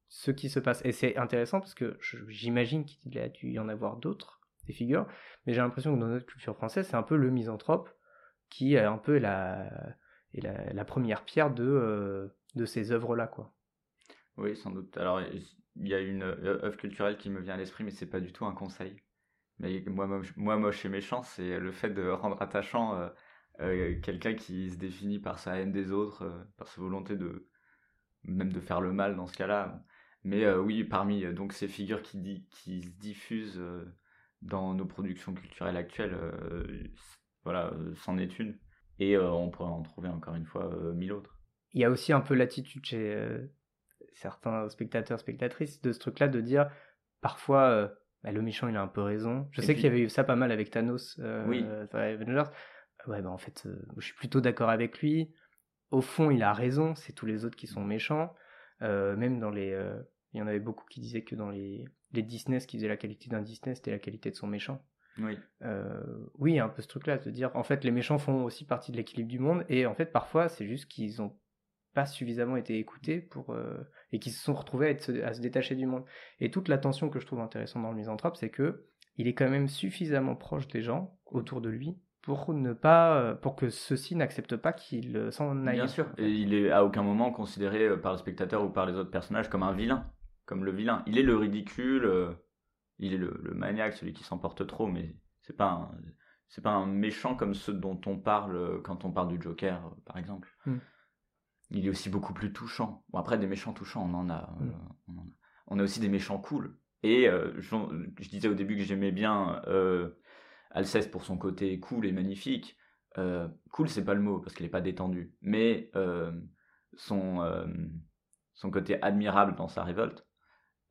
ce qui se passe. Et c'est intéressant parce que j'imagine qu'il a dû y en avoir d'autres, des figures, mais j'ai l'impression que dans notre culture française, c'est un peu le misanthrope qui est un peu la, la, première pierre de, euh, de ces œuvres-là, quoi. Oui, sans doute. Alors, il y a une euh, œuvre culturelle qui me vient à l'esprit, mais c'est pas du tout un conseil. Mais moi, moi moche et méchant, c'est le fait de rendre attachant euh, euh, quelqu'un qui se définit par sa haine des autres, par sa volonté de même de faire le mal dans ce cas-là. Mais oui, parmi donc ces figures qui, dit, qui se diffusent dans nos productions culturelles actuelles, voilà, c'en est une. Et on pourrait en trouver encore une fois mille autres. Il y a aussi un peu l'attitude chez certains spectateurs, spectatrices, de ce truc-là, de dire parfois, euh, bah, le méchant il a un peu raison. Je Et sais puis- qu'il y avait eu ça pas mal avec Thanos, euh, Oui. Avengers. Ouais, bah en fait, euh, je suis plutôt d'accord avec lui. Au fond, il a raison, c'est tous les autres qui sont méchants. Même dans les. il y en avait beaucoup qui disaient que dans les, les Disney, ce qui faisait la qualité d'un Disney, c'était la qualité de son méchant. Oui. Euh, oui, un peu ce truc-là, de dire en fait les méchants font aussi partie de l'équilibre du monde et en fait parfois c'est juste qu'ils ont pas suffisamment été écoutés pour euh, et qu'ils se sont retrouvés à, être- à se détacher du monde. Et toute la tension que je trouve intéressante dans le misanthrope, c'est que il est quand même suffisamment proche des gens autour de lui pour ne pas pour que ceux-ci n'acceptent pas qu'il euh, s'en aille. Bien sûr. Et il est à aucun moment considéré euh, par le spectateur ou par les autres personnages comme un vilain. Comme le vilain. Il est le ridicule, euh, il est le, le maniaque, celui qui s'emporte trop, mais c'est pas un, c'est pas un méchant comme ceux dont on parle euh, quand on parle du Joker, euh, par exemple. Mm. Il est aussi beaucoup plus touchant. Bon, après, des méchants touchants, on en a. euh, Mm. on, en a. On a aussi des méchants cool. Et euh, je, je disais au début que j'aimais bien euh, Alceste pour son côté cool et magnifique. Euh, cool, c'est pas le mot parce qu'il est pas détendu, mais son, son côté admirable dans sa révolte.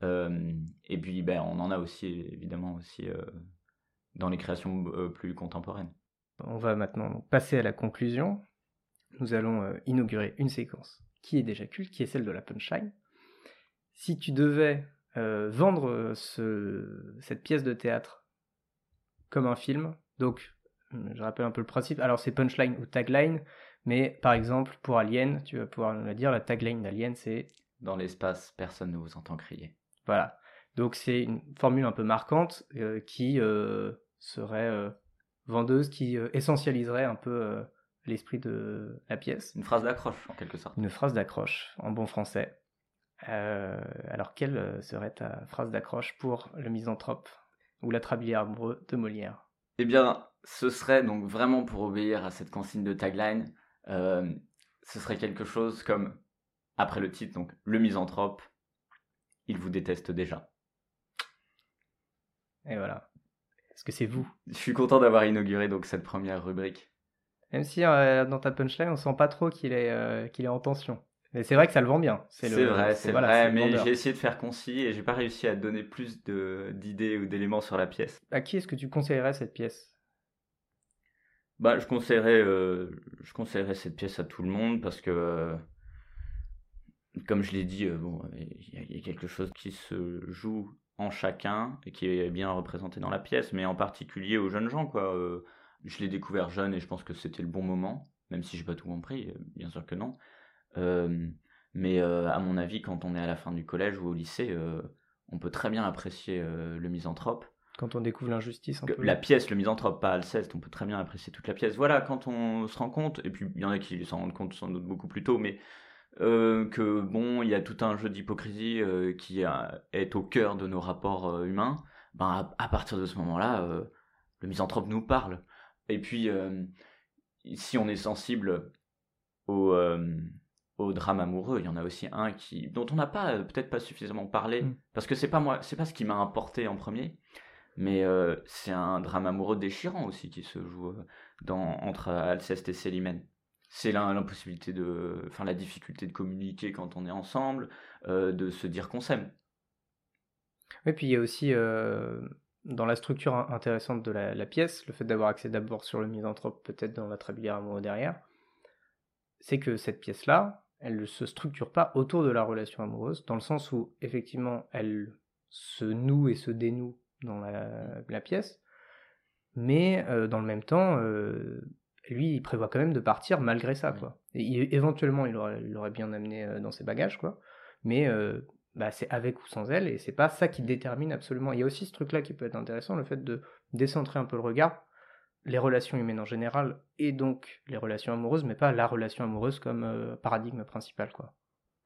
Et puis, ben, on en a aussi évidemment aussi dans les créations plus contemporaines. On va maintenant passer à la conclusion. Nous allons euh, inaugurer une séquence qui est déjà culte, qui est celle de la punchline. Si tu devais euh, vendre euh, ce, cette pièce de théâtre comme un film, donc je rappelle un peu le principe, alors c'est punchline ou tagline, mais par exemple pour Alien, tu vas pouvoir nous la dire, la tagline d'Alien c'est Dans l'espace, personne ne vous entend crier. voilà. Donc c'est une formule un peu marquante euh, qui euh, serait vendeuse, qui essentialiserait un peu l'esprit de la pièce. Une phrase d'accroche en quelque sorte. Une phrase d'accroche en bon français. Euh, alors quelle euh, serait ta phrase d'accroche pour le misanthrope ou l'atrabilaire amoureux de Molière? Eh bien, ce serait donc vraiment pour obéir à cette consigne de tagline, euh, ce serait quelque chose comme, après le titre, donc le misanthrope, il vous déteste déjà. Et voilà. Est-ce que c'est vous? Je suis content d'avoir inauguré donc cette première rubrique. Même si euh, dans ta punchline on sent pas trop qu'il est, euh, qu'il est en tension. Mais c'est vrai que ça le vend bien. C'est vrai, c'est voilà, vrai, mais j'ai essayé de faire concis et j'ai pas réussi à donner plus de- d'idées ou d'éléments sur la pièce. À qui est-ce que tu conseillerais cette pièce? Bah, je conseillerais, euh, je conseillerais cette pièce à tout le monde parce que, euh, comme je l'ai dit, euh, bon, il y, y a quelque chose qui se joue en chacun et qui est bien représenté dans la pièce, mais en particulier aux jeunes gens, quoi. Je l'ai découvert jeune et je pense que c'était le bon moment, même si j'ai pas tout compris, euh, bien sûr que non. Euh, mais euh, à mon avis, quand on est à la fin du collège ou au lycée, euh, on peut très bien apprécier le misanthrope. quand on découvre l'injustice La pièce, le misanthrope, pas Alceste, on peut très bien apprécier toute la pièce. Voilà, quand on se rend compte, et puis il y en a qui s'en rendent compte sans doute beaucoup plus tôt, mais que bon, il y a tout un jeu d'hypocrisie qui a- est au cœur de nos rapports humains, ben, à, à partir de ce moment-là, le misanthrope nous parle. Et puis, euh, si on est sensible au, euh, au drame amoureux, il y en a aussi un qui, dont on n'a pas euh, peut-être pas suffisamment parlé, Mm. parce que c'est pas moi, c'est pas ce qui m'a importé en premier. Mais euh, c'est un drame amoureux déchirant aussi qui se joue dans, entre Alceste et Célimène. C'est l'im- l'impossibilité de. Enfin, la difficulté de communiquer quand on est ensemble, de se dire qu'on s'aime. Oui, puis il y a aussi dans la structure in- intéressante de la, la pièce, le fait d'avoir accès d'abord sur le misanthrope, peut-être dans la trabilière amoureux derrière, c'est que cette pièce-là, elle ne se structure pas autour de la relation amoureuse, dans le sens où effectivement elle se noue et se dénoue dans la, la pièce, mais euh, dans le même temps, euh, lui, il prévoit quand même de partir malgré ça, quoi. Et, il- éventuellement, il aurait, il aurait bien amené euh, dans ses bagages, quoi. Mais bah, c'est avec ou sans elle, et c'est pas ça qui détermine absolument. Il y a aussi ce truc-là qui peut être intéressant, le fait de décentrer un peu le regard, les relations humaines en général, et donc les relations amoureuses, mais pas la relation amoureuse comme euh, paradigme principal, quoi.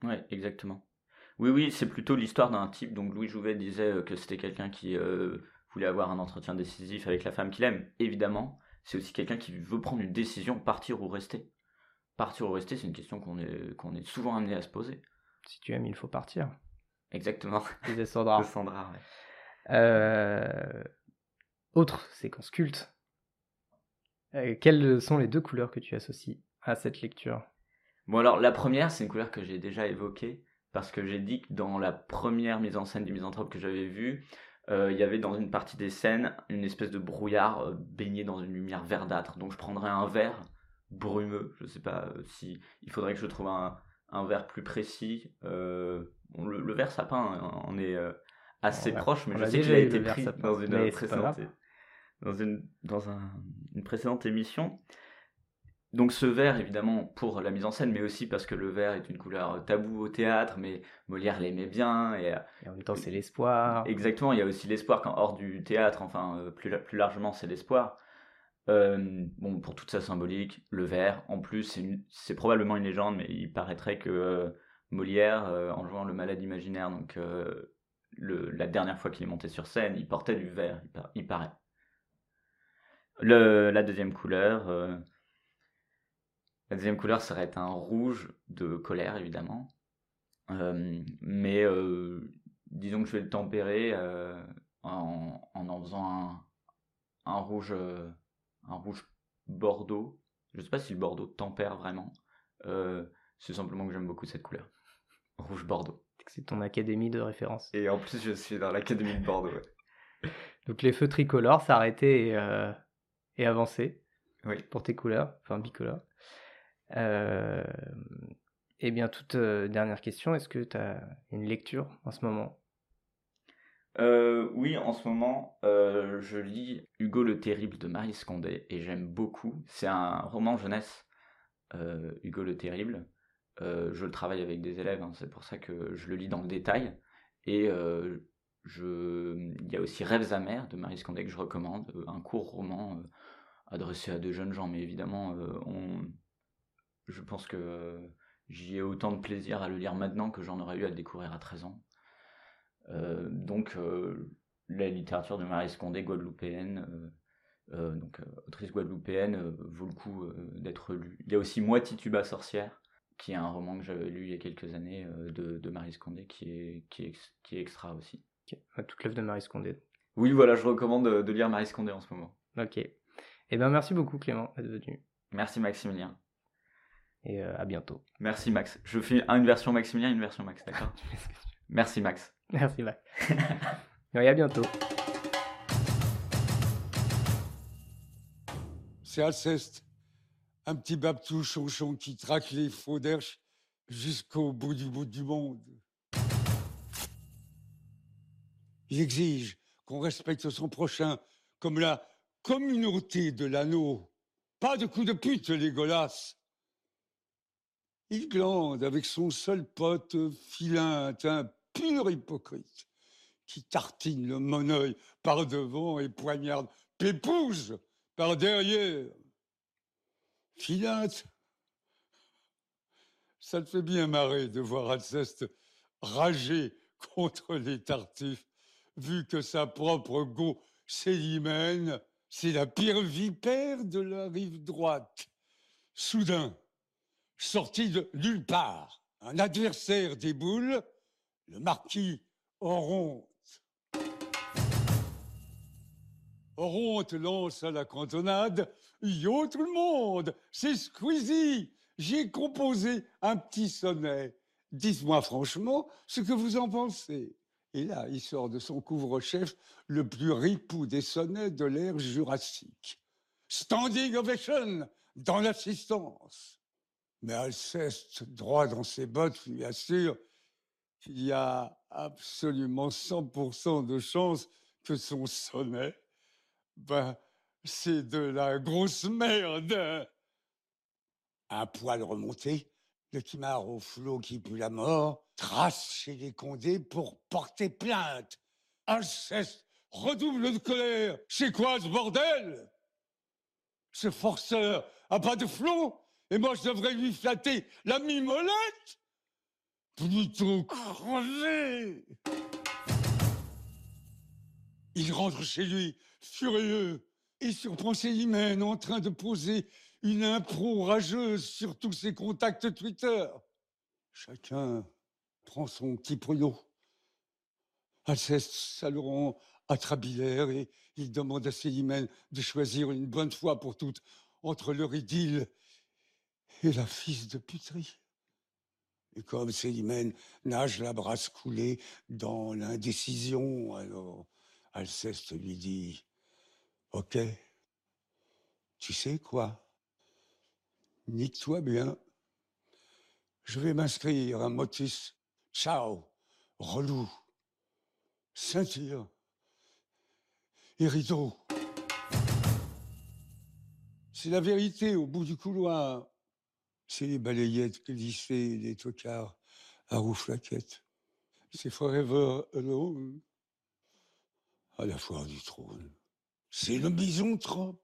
Ouais, exactement. Oui, oui, c'est plutôt l'histoire d'un type. Donc Louis Jouvet disait euh, que c'était quelqu'un qui euh, voulait avoir un entretien décisif avec la femme qu'il aime. Évidemment, c'est aussi quelqu'un qui veut prendre une décision, partir ou rester. Partir ou rester, c'est une question qu'on est, qu'on est souvent amené à se poser. Si tu aimes, il faut partir, Exactement. Sandra. De Sandra, ouais. Euh, Autre séquence culte. Euh, quelles sont les deux couleurs que tu associes à cette lecture? Bon alors la première c'est une couleur que j'ai déjà évoquée parce que j'ai dit que dans la première mise en scène du misanthrope que j'avais vue, euh, il y avait dans une partie des scènes une espèce de brouillard euh, baigné dans une lumière verdâtre. Donc je prendrais un verre brumeux. Je sais pas si il faudrait que je trouve un, un verre plus précis. Euh, bon, le, le verre sapin hein, on est euh, assez On proche, mais je sais qu'il a été pris sapin. dans une précédente dans une dans un- une précédente émission. Donc ce vert, évidemment, pour la mise en scène, mais aussi parce que le vert est une couleur taboue au théâtre, mais Molière l'aimait bien, et euh, Et en même temps, c'est l'espoir. Exactement, il y a aussi l'espoir quand hors du théâtre, enfin euh, plus, plus largement c'est l'espoir. Euh, bon, pour toute sa symbolique, le verre, en plus c'est probablement une légende, mais il paraîtrait que euh, Molière, euh, en jouant le malade imaginaire, donc euh, la dernière fois qu'il est monté sur scène, il portait du verre, il, par- il paraît. La deuxième couleur, euh, la deuxième couleur serait un rouge de colère évidemment, mais disons que je vais le tempérer en, en en faisant un, rouge un rouge bordeaux. Je sais pas si le bordeaux tempère vraiment. C'est simplement que j'aime beaucoup cette couleur rouge bordeaux C'est ton académie de référence. et en plus je suis dans l'académie de bordeaux ouais. Donc les feux tricolores s'arrêtaient et, euh, et avancer oui pour tes couleurs, enfin bicolores. Euh, et bien, toute euh, dernière question, est-ce que tu as une lecture en ce moment? Euh, oui, en ce moment, euh, je lis Hugo le Terrible de Marie Scondé et j'aime beaucoup. C'est un roman jeunesse, euh, Hugo le Terrible. Euh, je le travaille avec des élèves, hein, c'est pour ça que je le lis dans le détail. Et euh, il y a aussi Rêves amers de Marie Scondé que je recommande, euh, un court roman adressé à de jeunes gens, mais évidemment, je pense que j'y ai autant de plaisir à le lire maintenant que j'en aurais eu à le découvrir à 13 ans. Donc la littérature de Marie Scondé, guadeloupéenne, donc autrice guadeloupéenne, vaut le coup d'être lue. Il y a aussi Moi Tituba sorcière, qui est un roman que j'avais lu il y a quelques années euh, de, de Marie Scondé, qui est, qui est, qui est extra aussi. Toute l'œuvre de Marie Scondé. Oui, voilà, je recommande de, de lire Marie Scondé en ce moment. Ok. Eh bien, merci beaucoup Clément d'être venu. Merci Maximilien. Et euh, à bientôt. Merci Max. Je fais une version Maximilien, une version Max, d'accord? Merci Max. Merci Max. et à bientôt. C'est Alceste, un petit baptou chonchon qui traque les faux d'Erche jusqu'au bout du bout du monde. Il exige qu'on respecte son prochain comme la communauté de l'anneau. Pas de coups de pute, les golasses. Il glande avec son seul pote filin, un pur hypocrite, qui tartine le moneuil par devant et poignarde Pépouze par derrière. Filinte, ça te fait bien marrer de voir Alceste rager contre les tartifs, vu que sa propre go Célimène, c'est la pire vipère de la rive droite. Soudain, sorti de nulle part, un adversaire des boules, le marquis Oronte. Oronte lance à la cantonade Yo tout le monde, c'est Squeezie, j'ai composé un petit sonnet. Dites-moi franchement ce que vous en pensez. Et là, il sort de son couvre-chef le plus ripou des sonnets de l'ère jurassique. Standing ovation dans l'assistance. Mais Alceste, droit dans ses bottes, lui assure qu'il y a absolument 100% de chances que son sonnet, ben, c'est de la grosse merde. Un poil remonté, le timard au flot qui pue la mort, trace chez les Condés pour porter plainte. Alceste redouble de colère. C'est quoi ce bordel? Ce forceur a pas de flot et moi je devrais lui flatter la mimolette? Plutôt crever Il rentre chez lui, furieux, et surprend Célimène en train de poser une impro rageuse sur tous ses contacts Twitter. Chacun prend son petit pruneau. Alceste saluant atrabilaire et il demande à Célimène de choisir une bonne fois pour toutes entre leur idylle et la fils de puterie. Et comme Célimène nage la brasse coulée dans l'indécision, alors Alceste lui dit Ok, tu sais quoi? Nique-toi bien. Je vais m'inscrire à Motus. Ciao, relou, ceinture et rideau. C'est la vérité au bout du couloir. C'est les balayettes glissées des tocards à rouflaquettes. C'est Forever Alone à la foire du trône. C'est le misanthrope